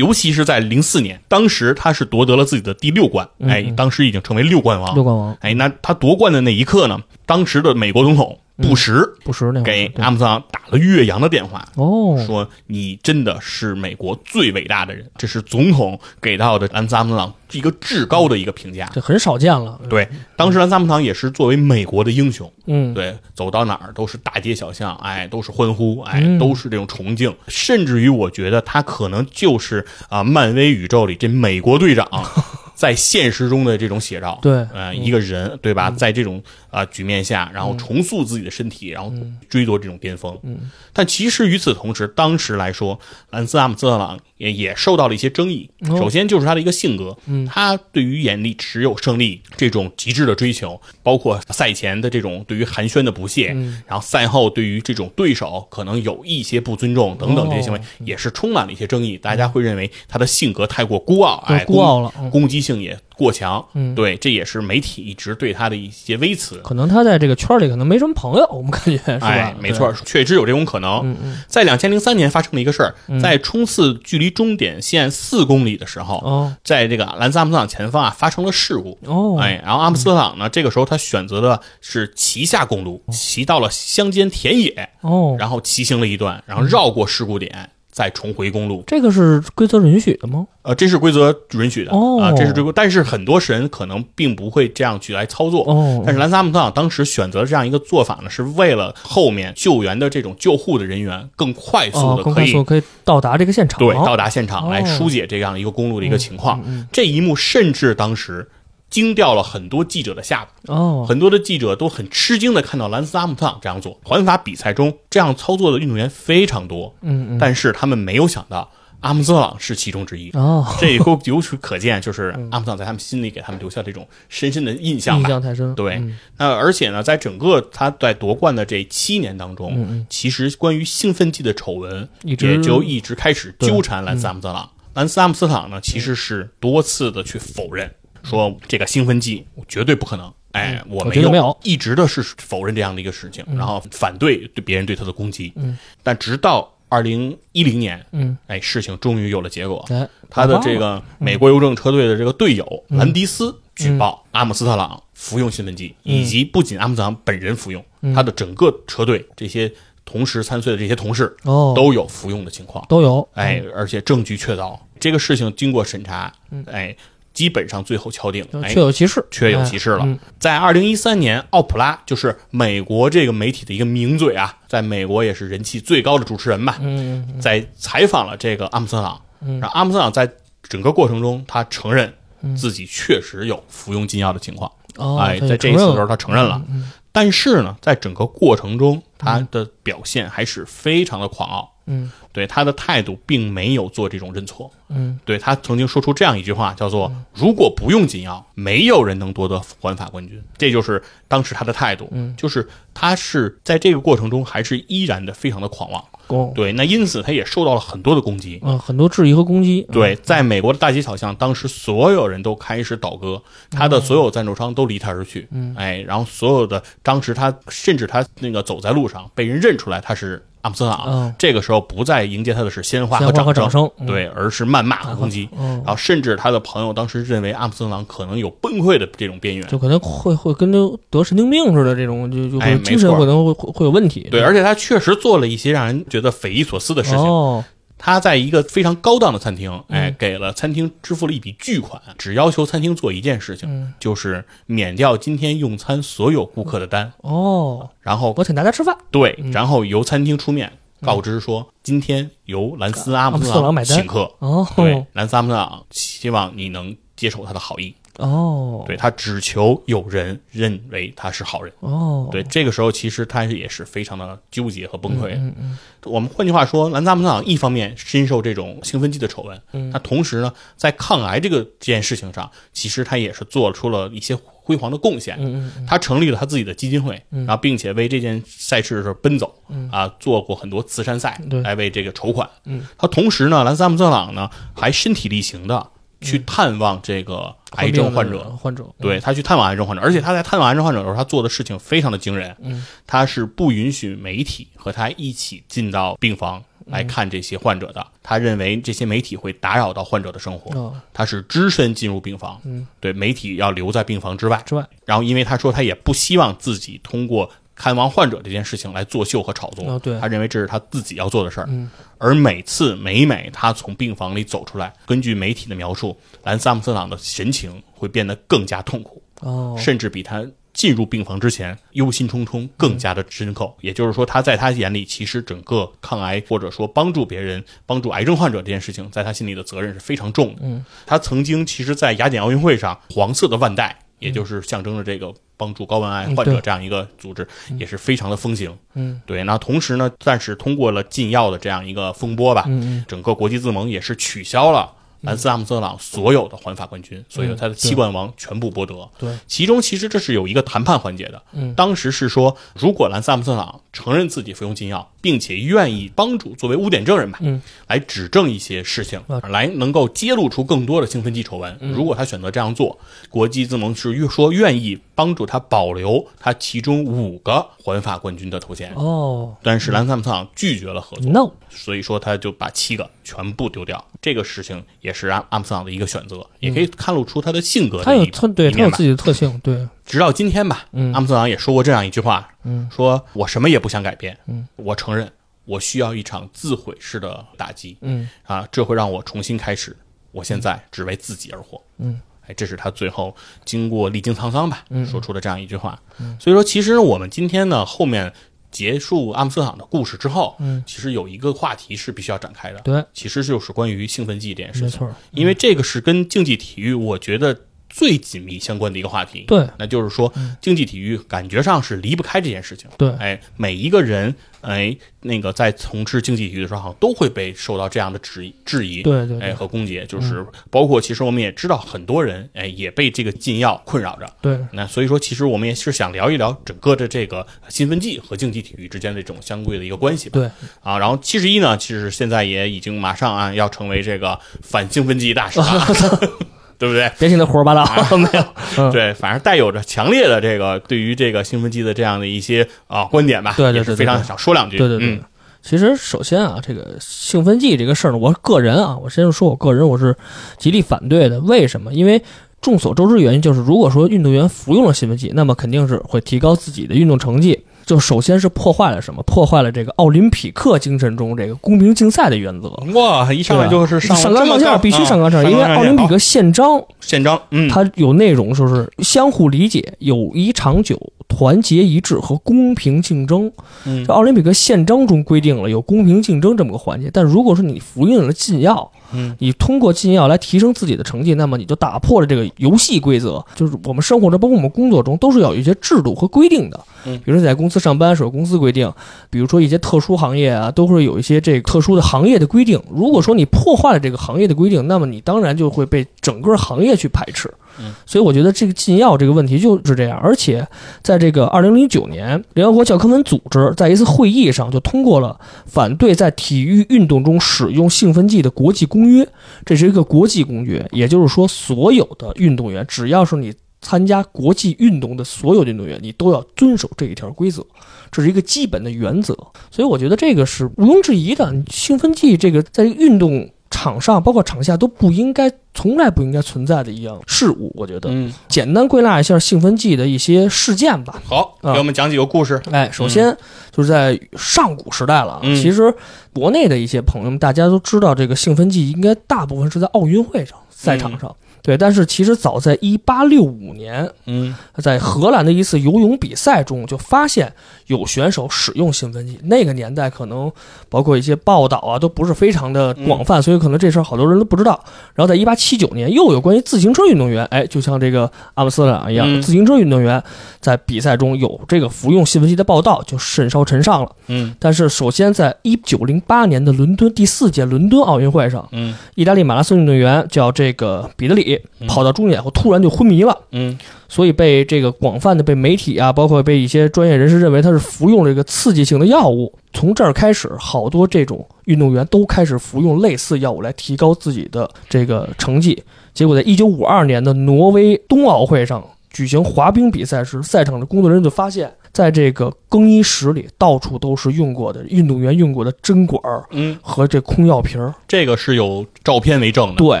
嗯，尤其是在零四年，当时他是夺得了自己的第六冠，嗯哎，当时已经成为六冠王。六冠王，哎，那他夺冠的那一刻呢，当时的美国总统布什不是那给阿姆斯特朗打了岳阳的电话，哦，说你真的是美国最伟大的人，这是总统给到的兰斯阿姆斯特朗一个至高的一个评价。这很少见了，对，当时兰斯阿姆斯特朗也是作为美国的英雄，嗯，对，走到哪儿都是大街小巷，哎，都是欢呼，哎，嗯。都是这种崇敬，甚至于我觉得他可能就是啊，漫威宇宙里这美国队长 在现实中的这种写照。对。一个人对吧，在这种啊局面下，然后重塑自己的身体，然后追夺这种巅峰。嗯但其实与此同时，当时来说，兰斯阿姆斯特朗也也受到了一些争议。哦首先就是他的一个性格，嗯他对于眼里只有胜利这种极致的追求，包括赛前的这种对于寒暄的不屑，嗯然后赛后对于这种对手可能有一些不尊重等等这些行为，哦也是充满了一些争议。大家会认为他的性格太过孤傲，对哎，孤傲了，嗯攻击性也过强，嗯对，这也是媒体一直对他的一些微词。可能他在这个圈里可能没什么朋友，我们感觉是吧？哎，没错，确实有这种可能。嗯嗯在两千零三年发生了一个事儿，嗯在冲刺距离终点线四公里的时候，哦在这个兰斯阿姆斯特朗前方啊发生了事故。哦，哎，然后阿姆斯特朗呢，这个时候他选择的是骑下公路，骑到了乡间田野，哦，然后骑行了一段，然后绕过事故点，再重回公路。这个是规则允许的吗？呃，这是规则允许的哦啊，这是这个，但是很多神可能并不会这样去来操作。哦，但是兰斯阿姆斯特朗当时选择这样一个做法呢，是为了后面救援的这种救护的人员更快速哦，的可以、更快速可以到达这个现场，对到达现场哦来疏解这样一个公路的一个情况。嗯这一幕甚至当时惊掉了很多记者的下巴，哦，很多的记者都很吃惊的看到兰斯阿姆斯特朗这样做。环法比赛中这样操作的运动员非常多，嗯嗯，但是他们没有想到阿姆斯特朗是其中之一。哦，这由由此可见，就是阿姆斯特朗在他们心里给他们留下这种深深的印象印。象太深，对。嗯。那而且呢，在整个他在夺冠的这七年当中，其实关于兴奋剂的丑闻也就一直开始纠缠兰斯阿姆斯特朗。兰斯阿姆斯特朗呢，其实是多次的去否认，说这个兴奋剂绝对不可能。哎，我没有一直的是否认这样的一个事情，然后反对对别人对他的攻击。嗯，但直到二零一零年，嗯，哎，事情终于有了结果。哎，他的这个美国邮政车队的这个队友嗯兰迪斯举报阿姆斯特朗服用兴奋剂，嗯以及不仅阿姆斯特朗本人服用，他的整个车队这些同时参赛的这些同事哦，都有服用的情况。都有，哎，而且证据确凿，这个事情经过审查，哎，基本上最后敲定，确，有其事，确有其事了。嗯。在二零一三年，奥普拉就是美国这个媒体的一个名嘴啊，在美国也是人气最高的主持人吧，嗯，嗯在采访了这个阿姆斯特朗，嗯。然后阿姆斯特朗在整个过程中，他承认自己确实有服用禁药的情况，哦，哎，在这一次的时候他承认了，嗯但是呢，在整个过程中，他的表现还是非常的狂傲，嗯。对他的态度并没有做这种认错，嗯。对他曾经说出这样一句话，叫做“如果不用禁药，没有人能夺得环法冠军”，这就是当时他的态度，嗯。就是他是在这个过程中还是依然的非常的狂妄，哦，对，那因此他也受到了很多的攻击，嗯，很多质疑和攻击，对，在美国的大街小巷，当时所有人都开始倒戈，他的所有赞助商都离他而去。嗯，哎，然后所有的当时他甚至他那个走在路上被人认出来他是阿姆斯特朗，嗯这个时候不再迎接他的是鲜花和掌掌声嗯对，而是谩骂和攻击。嗯然后甚至他的朋友当时认为阿姆斯特朗可能有崩溃的这种边缘。就可能会会跟就得神经病似的这种，就就会精神可能会会会有问题。对，而且他确实做了一些让人觉得匪夷所思的事情。哦，他在一个非常高档的餐厅，哎嗯，给了餐厅支付了一笔巨款，只要求餐厅做一件事情，嗯。就是免掉今天用餐所有顾客的单，哦，然后我请大家吃饭，对，嗯。然后由餐厅出面告知说，今天由兰斯阿姆斯特朗请客，哦，对，兰斯阿姆斯特朗希望你能接受他的好意。哦，对他只求有人认为他是好人。哦，对，这个时候其实他也是非常的纠结和崩溃。嗯嗯我们换句话说，兰萨姆斯特朗一方面深受这种兴奋剂的丑闻，嗯那同时呢，在抗癌这个这件事情上，其实他也是做出了一些辉煌的贡献。嗯嗯他成立了他自己的基金会，然后并且为这件赛事是奔走，啊，做过很多慈善赛对来为这个筹款。嗯，他同时呢，兰萨姆斯特朗呢还身体力行的去探望这个癌症患者，嗯患者，对他去探望癌症患者，而且他在探望癌症患者的时候，他做的事情非常的惊人。嗯，他是不允许媒体和他一起进到病房来看这些患者的。他认为这些媒体会打扰到患者的生活，哦，他是只身进入病房。嗯，对，媒体要留在病房之外。之外，然后，因为他说他也不希望自己通过看望患者这件事情来作秀和炒作。哦对他认为这是他自己要做的事儿。嗯，而每次每每他从病房里走出来，根据媒体的描述，兰萨姆斯特朗的神情会变得更加痛苦。哦，甚至比他进入病房之前忧心忡忡更加的深刻。也就是说，他在他眼里，其实整个抗癌或者说帮助别人、帮助癌症患者这件事情，在他心里的责任是非常重的。嗯，他曾经其实，在雅典奥运会上，黄色的腕带，也就是象征着这个。帮助高危癌患者这样一个组织也是非常的风行，嗯，对。那同时呢，暂时通过了禁药的这样一个风波吧，整个国际自盟也是取消了兰斯阿姆斯特朗所有的环法冠军，所以他的七冠王全部剥夺。对，其中其实这是有一个谈判环节的。嗯，当时是说，如果兰斯阿姆斯特朗承认自己服用禁药，并且愿意帮助作为污点证人吧，嗯，来指证一些事情啊，来能够揭露出更多的兴奋剂丑闻。嗯。如果他选择这样做，国际自盟是说愿意帮助他保留他其中五个环法冠军的头衔。哦。但是兰斯阿姆斯特朗拒绝了合作，，no，所以说他就把七个全部丢掉。这个事情也是阿阿姆斯特朗的一个选择，也可以看露出他的性格他有他对他有自己的特性，对，直到今天吧，嗯。阿姆斯特朗也说过这样一句话，嗯，说我什么也不想改变，嗯，我承认我需要一场自毁式的打击，嗯。啊，这会让我重新开始，我现在只为自己而活，嗯，哎，这是他最后经过历经沧桑吧，嗯。说出的这样一句话，所以说其实我们今天呢后面结束阿姆斯特朗的故事之后，嗯，其实有一个话题是必须要展开的，对，其实就是关于兴奋剂这件事情，没错，因为这个是跟竞技体育，我觉得最紧密相关的一个话题。对那就是说，竞技体育感觉上是离不开这件事情。对哎，每一个人，哎，那个在从事竞技体育的时候，好像都会被受到这样的质疑、质疑，哎对对哎和攻击。就是包括，其实我们也知道，很多人，哎，也被这个禁药困扰着。对，那所以说，其实我们也是想聊一聊整个的这个兴奋剂和竞技体育之间的这种相对的一个关系吧。对，啊，然后七十一呢，其实现在也已经马上啊要成为这个反兴奋剂大使了，对不对？别听他胡说八道，没有，嗯，对，反正带有着强烈的这个对于这个兴奋剂的这样的一些啊观点吧，对对也是非常想说两句。对对对。嗯其实，首先啊，这个兴奋剂这个事儿呢，我个人啊，我先说我个人，我是极力反对的。为什么？因为众所周知的原因就是，如果说运动员服用了兴奋剂，那么肯定是会提高自己的运动成绩。就首先是破坏了什么？破坏了这个奥林匹克精神中这个公平竞赛的原则。哇，一上来就是上上纲上线，必须上纲上线，因为奥林匹克宪章宪章，嗯，它有内容，就是相互理解、友谊长久、团结一致和公平竞争。嗯这奥林匹克宪章中规定了有公平竞争这么个环节，但如果说你服用了禁药，嗯，你通过禁药来提升自己的成绩，那么你就打破了这个游戏规则。就是我们生活中，包括我们工作中，都是要有一些制度和规定的。嗯比如说在公司上班是有公司规定，比如说一些特殊行业啊，都会有一些这个特殊的行业的规定。如果说你破坏了这个行业的规定，那么你当然就会被整个行业去排斥。嗯，所以我觉得这个禁药这个问题就是这样。而且在这个二零零九年，联合国教科文组织在一次会议上就通过了反对在体育运动中使用兴奋剂的国际公约。这是一个国际公约，也就是说，所有的运动员，只要是你参加国际运动的所有运动员，你都要遵守这一条规则，这是一个基本的原则。所以我觉得这个是毋庸置疑的。兴奋剂这个在运动场上，包括场下都不应该，从来不应该存在的一样事物。我觉得，嗯，简单归纳一下兴奋剂的一些事件吧。好，啊给我们讲几个故事。哎，首先就是在上古时代了啊。嗯其实国内的一些朋友们，大家都知道，这个兴奋剂应该大部分是在奥运会上赛场上。对，但是其实早在一八六五年，嗯在荷兰的一次游泳比赛中，就发现有选手使用兴奋剂。那个年代可能包括一些报道啊，都不是非常的广泛，所以可能这事儿好多人都不知道。然后在一八七九年，又有关于自行车运动员，哎，就像这个阿姆斯特朗一样，嗯自行车运动员在比赛中有这个服用兴奋剂的报道，就甚嚣尘上了。嗯但是，首先在一九零八年的伦敦第四届伦敦奥运会上，嗯意大利马拉松运动员叫这个彼得里，跑到终点后突然就昏迷了。嗯所以被这个广泛的被媒体啊，包括被一些专业人士认为他是服用这个刺激性的药物。从这儿开始，好多这种运动员都开始服用类似药物来提高自己的这个成绩。结果在一九五二年的挪威冬奥会上举行滑冰比赛时，赛场的工作人员就发现，在这个更衣室里到处都是用过的运动员用过的针管儿嗯，和这空药瓶儿。这个是有照片为证的。对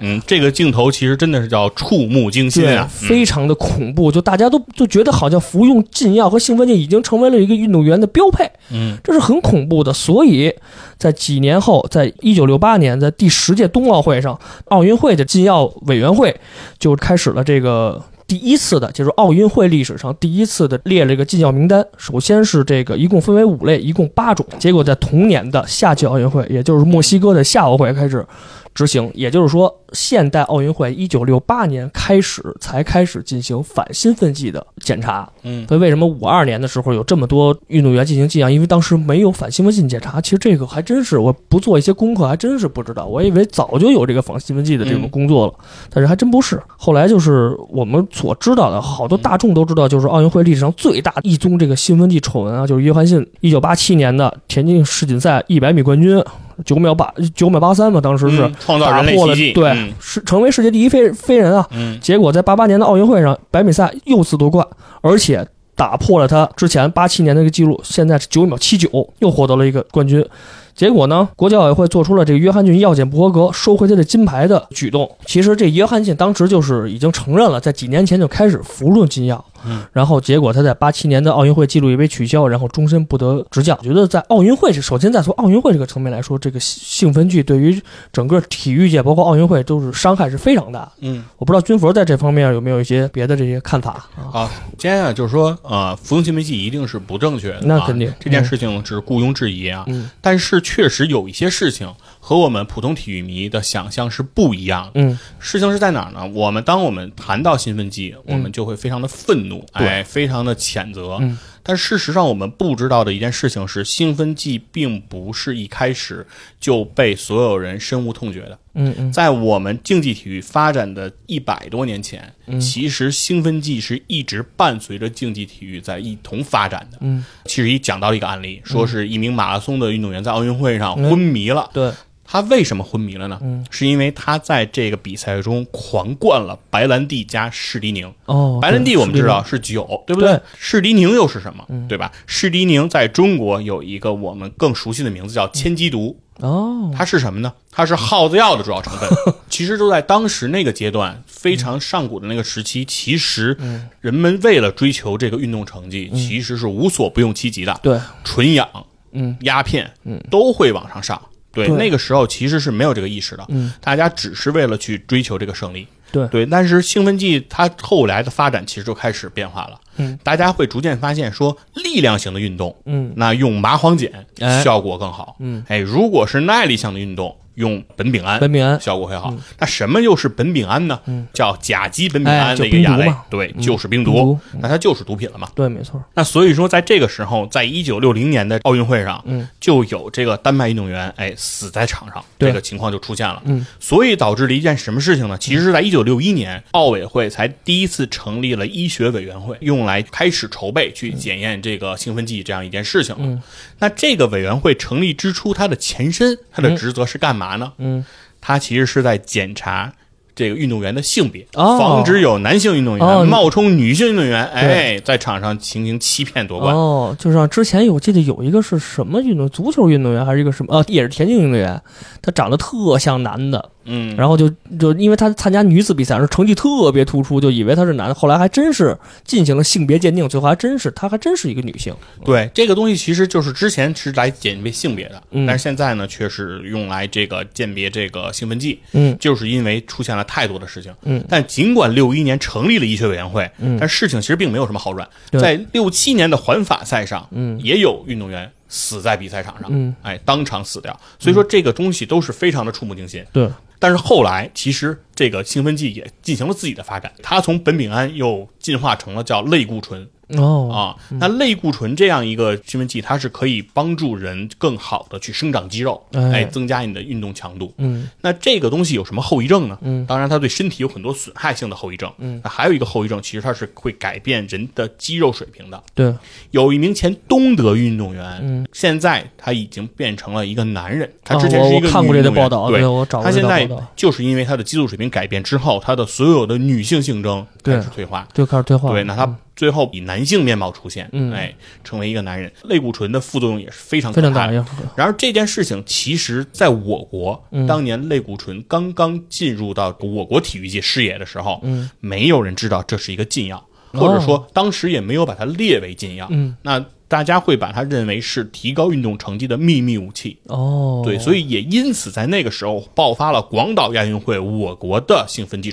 嗯，这个镜头其实真的是叫触目惊心对啊，，非常的恐怖，就大家都就觉得好像服用禁药和兴奋剂已经成为了一个运动员的标配，嗯这是很恐怖的。所以在几年后，在一九六八年，在第十届冬奥会上，奥运会的禁药委员会就开始了这个。第一次的，就是奥运会历史上第一次的列了一个禁药名单。首先是这个，一共分为五类，一共八种。结果在同年的夏季奥运会，也就是墨西哥的夏奥会开始执行。也就是说，现代奥运会一九六八年开始才开始进行反兴奋剂的检查。嗯所以为什么五二年的时候有这么多运动员进行禁药？因为当时没有反兴奋剂检查。其实这个还真是我不做一些功课，还真是不知道。我以为早就有这个反兴奋剂的这种嗯工作了，但是还真不是。后来就是我们所知道的，好多大众都知道，就是奥运会历史上最大一宗这个兴奋剂丑闻啊，就是约翰逊一九八七年的田径世锦赛一百米冠军，九秒八九秒八三嘛，当时是嗯创造打人类奇迹。对嗯，是成为世界第一飞飞人啊。嗯结果在八八年的奥运会上，百米赛又次夺冠，而且打破了他之前八七年的一个记录，现在是九秒七九，又获得了一个冠军。结果呢，国际奥委会做出了这个约翰逊药检不合格，收回他的金牌的举动。其实这约翰逊当时就是已经承认了，在几年前就开始服用禁药，嗯，然后结果他在八七年的奥运会纪录也被取消，然后终身不得执教。我觉得在奥运会这，首先在从奥运会这个层面来说，这个兴奋剂对于整个体育界，包括奥运会都是伤害是非常大。嗯，我不知道军佛在这方面有没有一些别的这些看法啊？好，今天啊，就是说，呃，服用兴奋剂一定是不正确的啊，那肯定这件事情是毋庸置疑啊。嗯但是确实有一些事情和我们普通体育迷的想象是不一样的。嗯事情是在哪儿呢？我们当我们谈到兴奋剂，我们就会非常的愤怒，对哎，非常的谴责。嗯但事实上，我们不知道的一件事情是，兴奋剂并不是一开始就被所有人深恶痛绝的。嗯嗯在我们竞技体育发展的一百多年前，嗯其实兴奋剂是一直伴随着竞技体育在一同发展的。嗯，其实一讲到一个案例，说是一名马拉松的运动员在奥运会上昏迷了。对，他为什么昏迷了呢？嗯是因为他在这个比赛中狂灌了白兰地加士迪宁。哦，白兰地我们知道，是酒，对不对嗯士迪宁又是什么？对吧？士迪宁在中国有一个我们更熟悉的名字叫千机毒，哦，它是什么呢？它是耗子药的主要成分。其实就在当时那个阶段非常上古的那个时期，其实人们为了追求这个运动成绩，其实是无所不用其极的。对，纯氧、嗯鸦片，嗯都会往上上。对，对。那个时候其实是没有这个意识的，嗯。大家只是为了去追求这个胜利。对。对，但是兴奋剂它后来的发展其实就开始变化了。嗯，大家会逐渐发现说，力量型的运动，嗯。那用麻黄碱哎。效果更好。嗯，哎，如果是耐力项的运动，用苯丙胺苯丙胺效果会好。那什么又是苯丙胺呢？嗯。叫甲基苯丙哎胺就的一个亚类。对，嗯就是冰毒。那它就是毒品了嘛？对，没错，那所以说，在这个时候，在一九六零年的奥运会上，嗯，就有这个丹麦运动员哎死在场上，这个情况就出现了。嗯，所以导致了一件什么事情呢？其实是在一九六一年，奥委会才第一次成立了医学委员会，用来开始筹备去检验这个兴奋剂这样一件事情那这个委员会成立之初，它的前身，它的职责是干嘛呢？嗯他其实是在检查。这个运动员的性别，哦防止有男性运动员、哦冒充女性运动员，哎，在场上进行欺骗夺冠。哦，就像之前我记得有一个是什么运动，足球运动员还是一个什么，呃，也是田径运动员，他长得特像男的，嗯，然后就就因为他参加女子比赛时成绩特别突出，就以为他是男的，后来还真是进行了性别鉴定，最后还真是他还真是一个女性。对这个东西，其实就是之前是来鉴别性别的，嗯但是现在呢，却是用来这个鉴别这个兴奋剂，嗯就是因为出现了太多的事情。嗯，但尽管六一年成立了医学委员会，嗯但事情其实并没有什么好转。对在六七年的环法赛上，嗯也有运动员死在比赛场上，嗯，哎，当场死掉。所以说这个东西都是非常的触目惊心。对，但是后来，其实这个兴奋剂也进行了自己的发展，它从苯丙胺又进化成了叫类固醇哦，啊。那类固醇这样一个兴奋剂，它是可以帮助人更好的去生长肌肉，哎哎，增加你的运动强度。嗯那这个东西有什么后遗症呢？嗯当然它对身体有很多损害性的后遗症。嗯，那还有一个后遗症，其实它是会改变人的肌肉水平的。对，有一名前东德运动员，嗯，现在他已经变成了一个男人，他之前是一个我看过女运动员这个报道，对，我找过他现在就是因为他的激素水平改变之后，他的所有的女性性征开始退化。就开始退化。对，那他最后以男性面貌出现，嗯哎，成为一个男人。类固醇的副作用也是非常非常大的。然而这件事情，其实在我国，嗯当年类固醇刚刚进入到我国体育界视野的时候，嗯没有人知道这是一个禁药，或者说当时也没有把它列为禁药。嗯，那大家会把它认为是提高运动成绩的秘密武器。哦，对，所以也因此在那个时候爆发了广岛亚运会我国的兴奋剂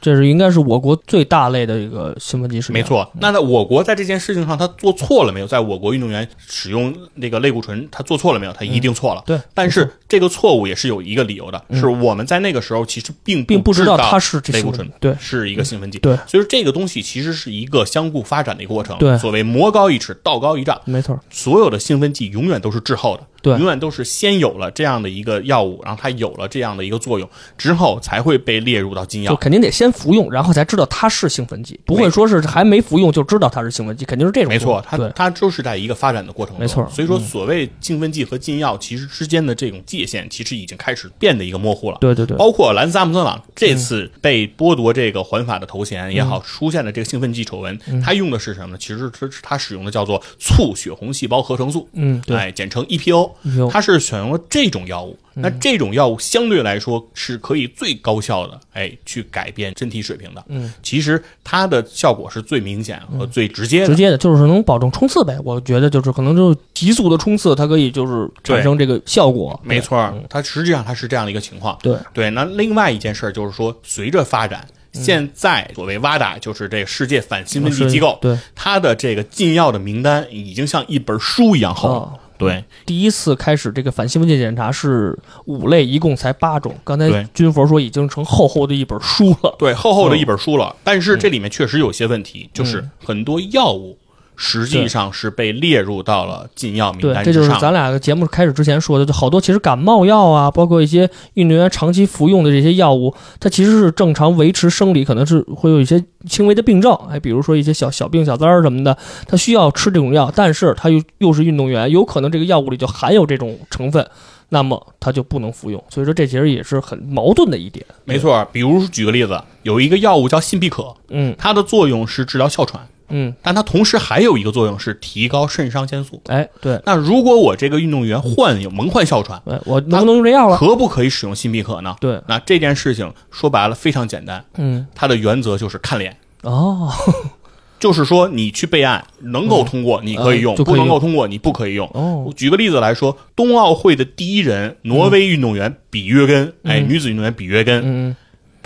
这是应该是我国最大类的一个兴奋剂事件。没，错，那在我国在这件事情上，他做错了没有？在我国运动员使用那个类固醇，他做错了没有？他一定错了。对，但是这个错误也是有一个理由的，是我们在那个时候其实并并不知知道它是这类固醇对是一个兴奋剂。对所以说这个东西其实是一个相互发展的一个过程。对所谓魔高一尺，道高一丈，没错，所有的兴奋剂永远都是滞后的，对。永远都是先有了这样的一个药物，然后它有了这样的一个作用之后，才会被列入到禁药。就肯定得先服用，然后才知道它是兴奋剂，不会说是还没服用就知道它是兴奋剂，肯定是这种没错，它它就是在一个发展的过程中，没错。所以说，所谓兴奋剂和禁药其实之间的这种界限，其实已经开始变得一个模糊了。对对对，包括兰斯阿姆斯特朗这次被剥夺这个环法的头衔也好，出现的这个兴奋剂丑闻，他用的是什么呢？其实是他使用的叫做促血红细胞合成素，嗯，对，哎，简称 EPO。有它是选用了这种药物，那这种药物相对来说是可以最高效的，哎，去改变身体水平的。嗯，其实它的效果是最明显和最直接的。直接的就是能保证冲刺呗。我觉得就是可能就是急速的冲刺，它可以就是产生这个效果。没错儿，它实际上它是这样的一个情况。对，对，那另外一件事儿就是说，随着发展，现在所谓 WADA 就是这个世界反兴奋剂机构，对，它的这个禁药的名单已经像一本书一样厚了。哦对，第一次开始这个反兴奋剂检查是五类，一共才八种。刚才军佛说已经成厚厚的一本书了。对，厚厚的嗯一本书了。但是这里面确实有些问题，就是很多药物实际上是被列入到了禁药名，单。这就是咱俩节目开始之前说的，就好多其实感冒药啊，包括一些运动员长期服用的这些药物，它其实是正常维持生理，可能是会有一些轻微的病症，哎，比如说一些小小病小灾儿什么的，他需要吃这种药，但是他又又是运动员，有可能这个药物里就含有这种成分，那么他就不能服用。所以说这其实也是很矛盾的一点。没错，比如举个例子，有一个药物叫信必可，嗯它的作用是治疗哮喘，嗯，但它同时还有一个作用是提高肾上腺素。哎，对，那如果我这个运动员患有蒙患哮喘，哎，我能不能用这药了？可不可以使用新必可呢？对，那这件事情说白了非常简单，嗯，它的原则就是看脸。哦，就是说，你去备案能够通过，你可以用；不能够通过，你不可以用。哦，举个例子来说，冬奥会的第一人，挪威运动员比约根，哎，女子运动员比约根，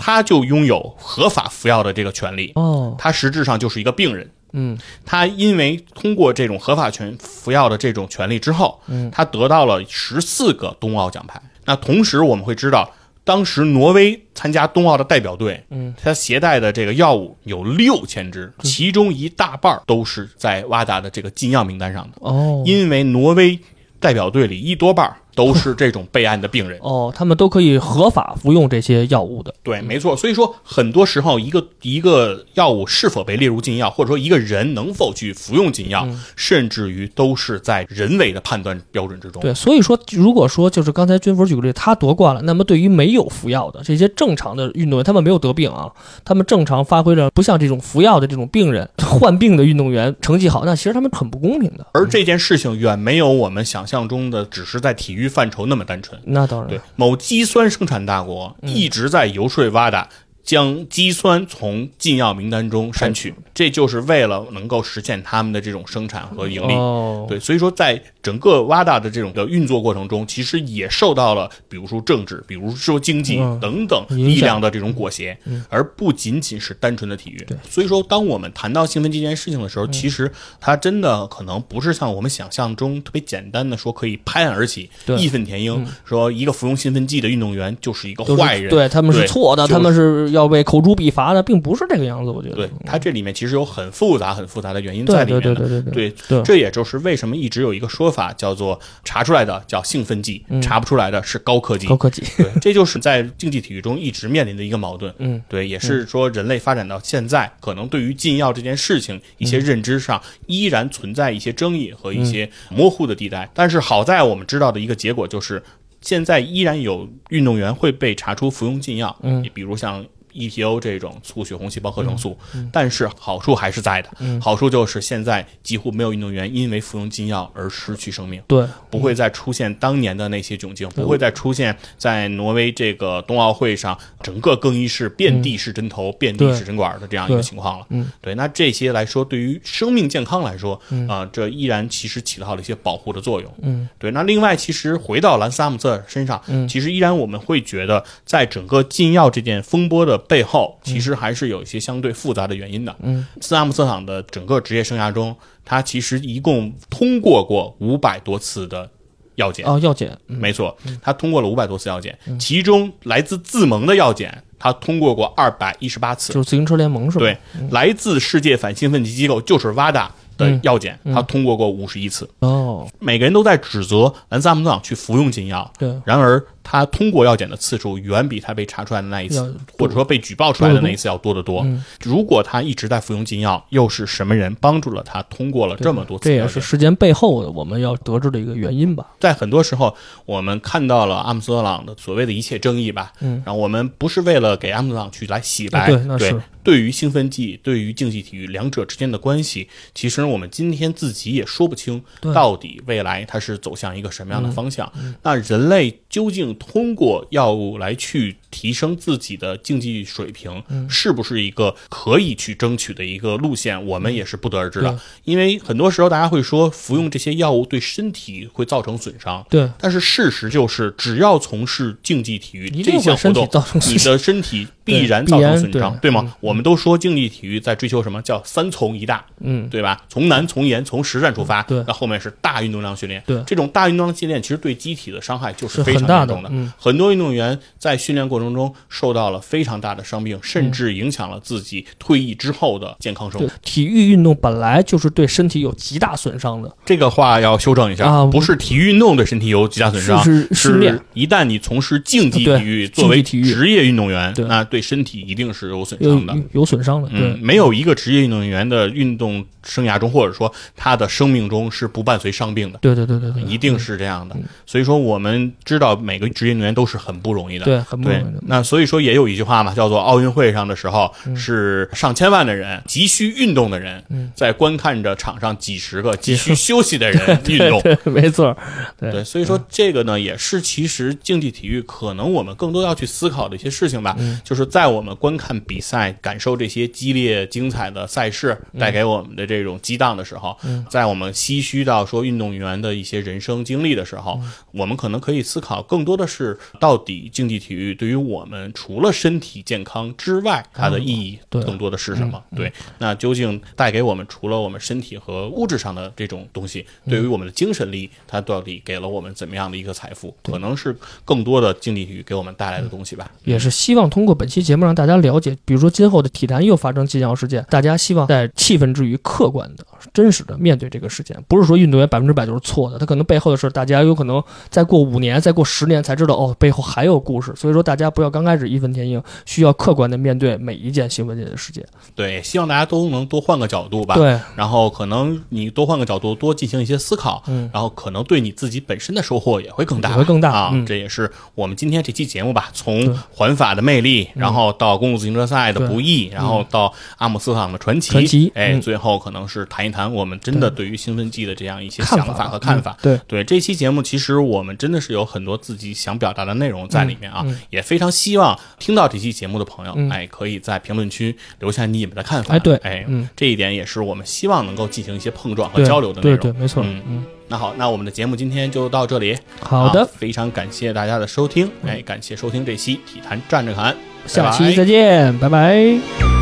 嗯，她就拥有合法服药的这个权利。哦，他实质上就是一个病人。嗯，他因为通过这种合法权服药的这种权利之后，嗯，他得到了十四个冬奥奖牌。那同时我们会知道，当时挪威参加冬奥的代表队，嗯，他携带的这个药物有六千支，其中一大半都是在瓦达的这个禁药名单上的。哦，因为挪威代表队里一多半儿都是这种备案的病人。哦，他们都可以合法服用这些药物的。对，没错。所以说，很多时候一个一个药物是否被列入禁药，或者说一个人能否去服用禁药，甚至于都是在人为的判断标准之中。对，所以说，如果说就是刚才军佛举个例，他夺冠了，那么对于没有服药的这些正常的运动员，他们没有得病啊，他们正常发挥着不像这种服药的这种病人 患病的运动员成绩好，那其实他们很不公平的。而这件事情远没有我们想象中的只是在体育育范畴那么单纯。那当然，对，某肌酸生产大国一直在游说瓦达将肌酸从禁药名单中删去，这就是为了能够实现他们的这种生产和盈利。哦，对，所以说在整个瓦达的这种的运作过程中，其实也受到了比如说政治、比如说经济嗯等等力量的这种裹挟，而不仅仅是单纯的体育。对，所以说当我们谈到兴奋剂这件事情的时候，其实它真的可能不是像我们想象中特别简单的说可以拍案而起、对义愤填膺，说一个服用兴奋剂的运动员就是一个坏人，对他们是错的，他们是要被口诛笔伐的，并不是这个样子。我觉得，对它这里面其实有很复杂、很复杂的原因在里面的。对对对对对对这也就是为什么一直有一个说法叫做查出来的叫兴奋剂，查不出来的是高科技。高科技，对，这就是在竞技体育中一直面临的一个矛盾。嗯，对，也是说人类发展到现在，可能对于禁药这件事情一些认知上依然存在一些争议和一些模糊的地带。但是好在我们知道的一个结果就是，现在依然有运动员会被查出服用禁药，嗯，比如像。EPO 这种促血红细胞合成素，但是好处还是在的。好处就是现在几乎没有运动员因为服用禁药而失去生命。对，不会再出现当年的那些窘境，不会再出现在挪威这个冬奥会上整个更衣室遍地是针头、遍地是针管的这样一个情况了。嗯，对，那这些来说，对于生命健康来说，啊、这依然其实起到了一些保护的作用。嗯，对。那另外，其实回到兰斯阿姆瑟身上，其实依然我们会觉得，在整个禁药这件风波的背后，其实还是有一些相对复杂的原因的。嗯，斯阿姆斯朗的整个职业生涯中，他其实一共通过过五百多次的药检。哦，药检，嗯。没错，他通过了五百多次药检，其中来自自盟的药检，他通过过二百一十八次。就是自行车联盟是吧？对，来自世界反兴奋剂机构就是 WADA 的嗯。药检，他通过过五十一次。哦，每个人都在指责兰斯阿姆斯特朗去服用禁药，对，然而他通过药检的次数远比他被查出来的那一次，或者说被举报出来的那一次要多得多。嗯如果他一直在服用禁药，又是什么人帮助了他通过了这么多次这也？是事件背后的我们要得知的一个原因吧。在很多时候，我们看到了阿姆斯特朗的所谓的一切争议吧，嗯，然后我们不是为了给阿姆斯特朗去来洗白，啊对那是对于兴奋剂，对于竞技体育两者之间的关系，其实我们今天自己也说不清对，到底未来它是走向一个什么样的方向。那人类究竟通过药物来去提升自己的竞技水平，是不是一个可以去争取的一个路线？我们也是不得而知的。因为很多时候大家会说，服用这些药物对身体会造成损伤。对，但是事实就是，只要从事竞技体育这项活动你的身体必然造成损伤，对对吗？我们都说竞技体育在追求什么叫三从一大，嗯，对吧？从难、从严、从实战出发，对那后面是大运动量训练。对这种大运动量训练其实对机体的伤害就是非常严重的。很多运动员在训练过程中受到了非常大的伤病，甚至影响了自己退役之后的健康生活。，体育运动本来就是对身体有极大损伤的，这个话要修正一下，啊不是体育运动对身体有极大损伤，是是训练。一旦你从事竞技体育，作为体育职业运动员，那对身体一定是有损伤的。有损伤的，嗯，没有一个职业运动员的运动生涯中，或者说他的生命中是不伴随伤病的，对对对对对，一定是这样的。所以说，我们知道每个职业运动员都是很不容易的。对很不容易的，那所以说也有一句话嘛，叫做奥运会上的时候嗯。是上千万的人，急需运动的人，在观看着场上几十个 急需休息的人 运动。对，没错，对。对，所以说这个呢，也是其实竞技体育可能我们更多要去思考的一些事情吧。就是在我们观看比赛、感受这些激烈精彩的赛事带给我们的这种激荡的时候，在我们唏嘘到说运动员的一些人生经历的时候，我们可能可以思考更多的是，到底竞技体育对于我们除了身体健康之外，它的意义对更多的是什么？对，那究竟带给我们除了我们身体和物质上的这种东西，对于我们的精神力，它到底给了我们怎么样的一个财富？可能是更多的竞技体育给我们带来的东西吧。也是希望通过本期节目让大家了解，比如说今后的体坛又发生禁药事件，大家希望在气愤之余，客观的、真实的面对这个事件，不是说运动员百分之百就是错的，他可能背后的事，大家有可能再过五年、再过十年才知道，哦，背后还有故事。所以说，大家不要刚开始义愤填膺，需要客观的面对每一件新闻界的事件。对，希望大家都能多换个角度吧。对，然后可能你多换个角度，多进行一些思考，嗯然后可能对你自己本身的收获也会更大，也会更大啊。嗯这也是我们今天这期节目吧，从环法的魅力，然后到公路自行车赛的不易，然后到阿姆斯特朗的传奇，传奇哎，嗯最后可能是谈一谈。我们真的对于兴奋剂的这样一些想看法法和看法。嗯对对这期节目，其实我们真的是有很多自己想表达的内容在里面啊，也非常希望听到这期节目的朋友，嗯哎，可以在评论区留下你们的看法。哎对哎，嗯这一点也是我们希望能够进行一些碰撞和交流的内容。对对，没错。嗯嗯，那好，那我们的节目今天就到这里。好的，非常感谢大家的收听，哎，感谢收听这期体坛站着侃，下期再见，拜拜。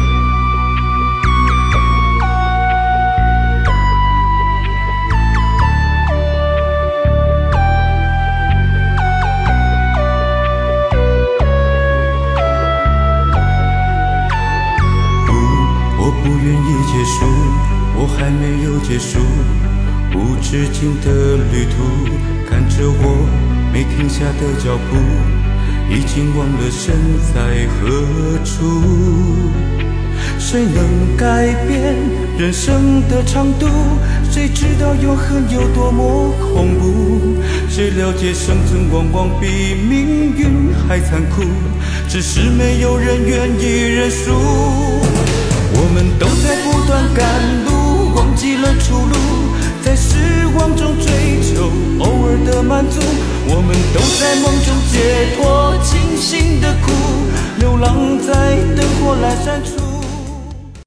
不愿意结束，我还没有结束无止境的旅途。看着我没停下的脚步，已经忘了身在何处。谁能改变人生的长度？谁知道永恒有多么恐怖？谁了解生存往往比命运还残酷？只是没有人愿意认输。我们都在不断赶路，忘记了出路，在失望中追求偶尔的满足。我们都在梦中解脱清醒的苦，流浪在灯火阑珊处。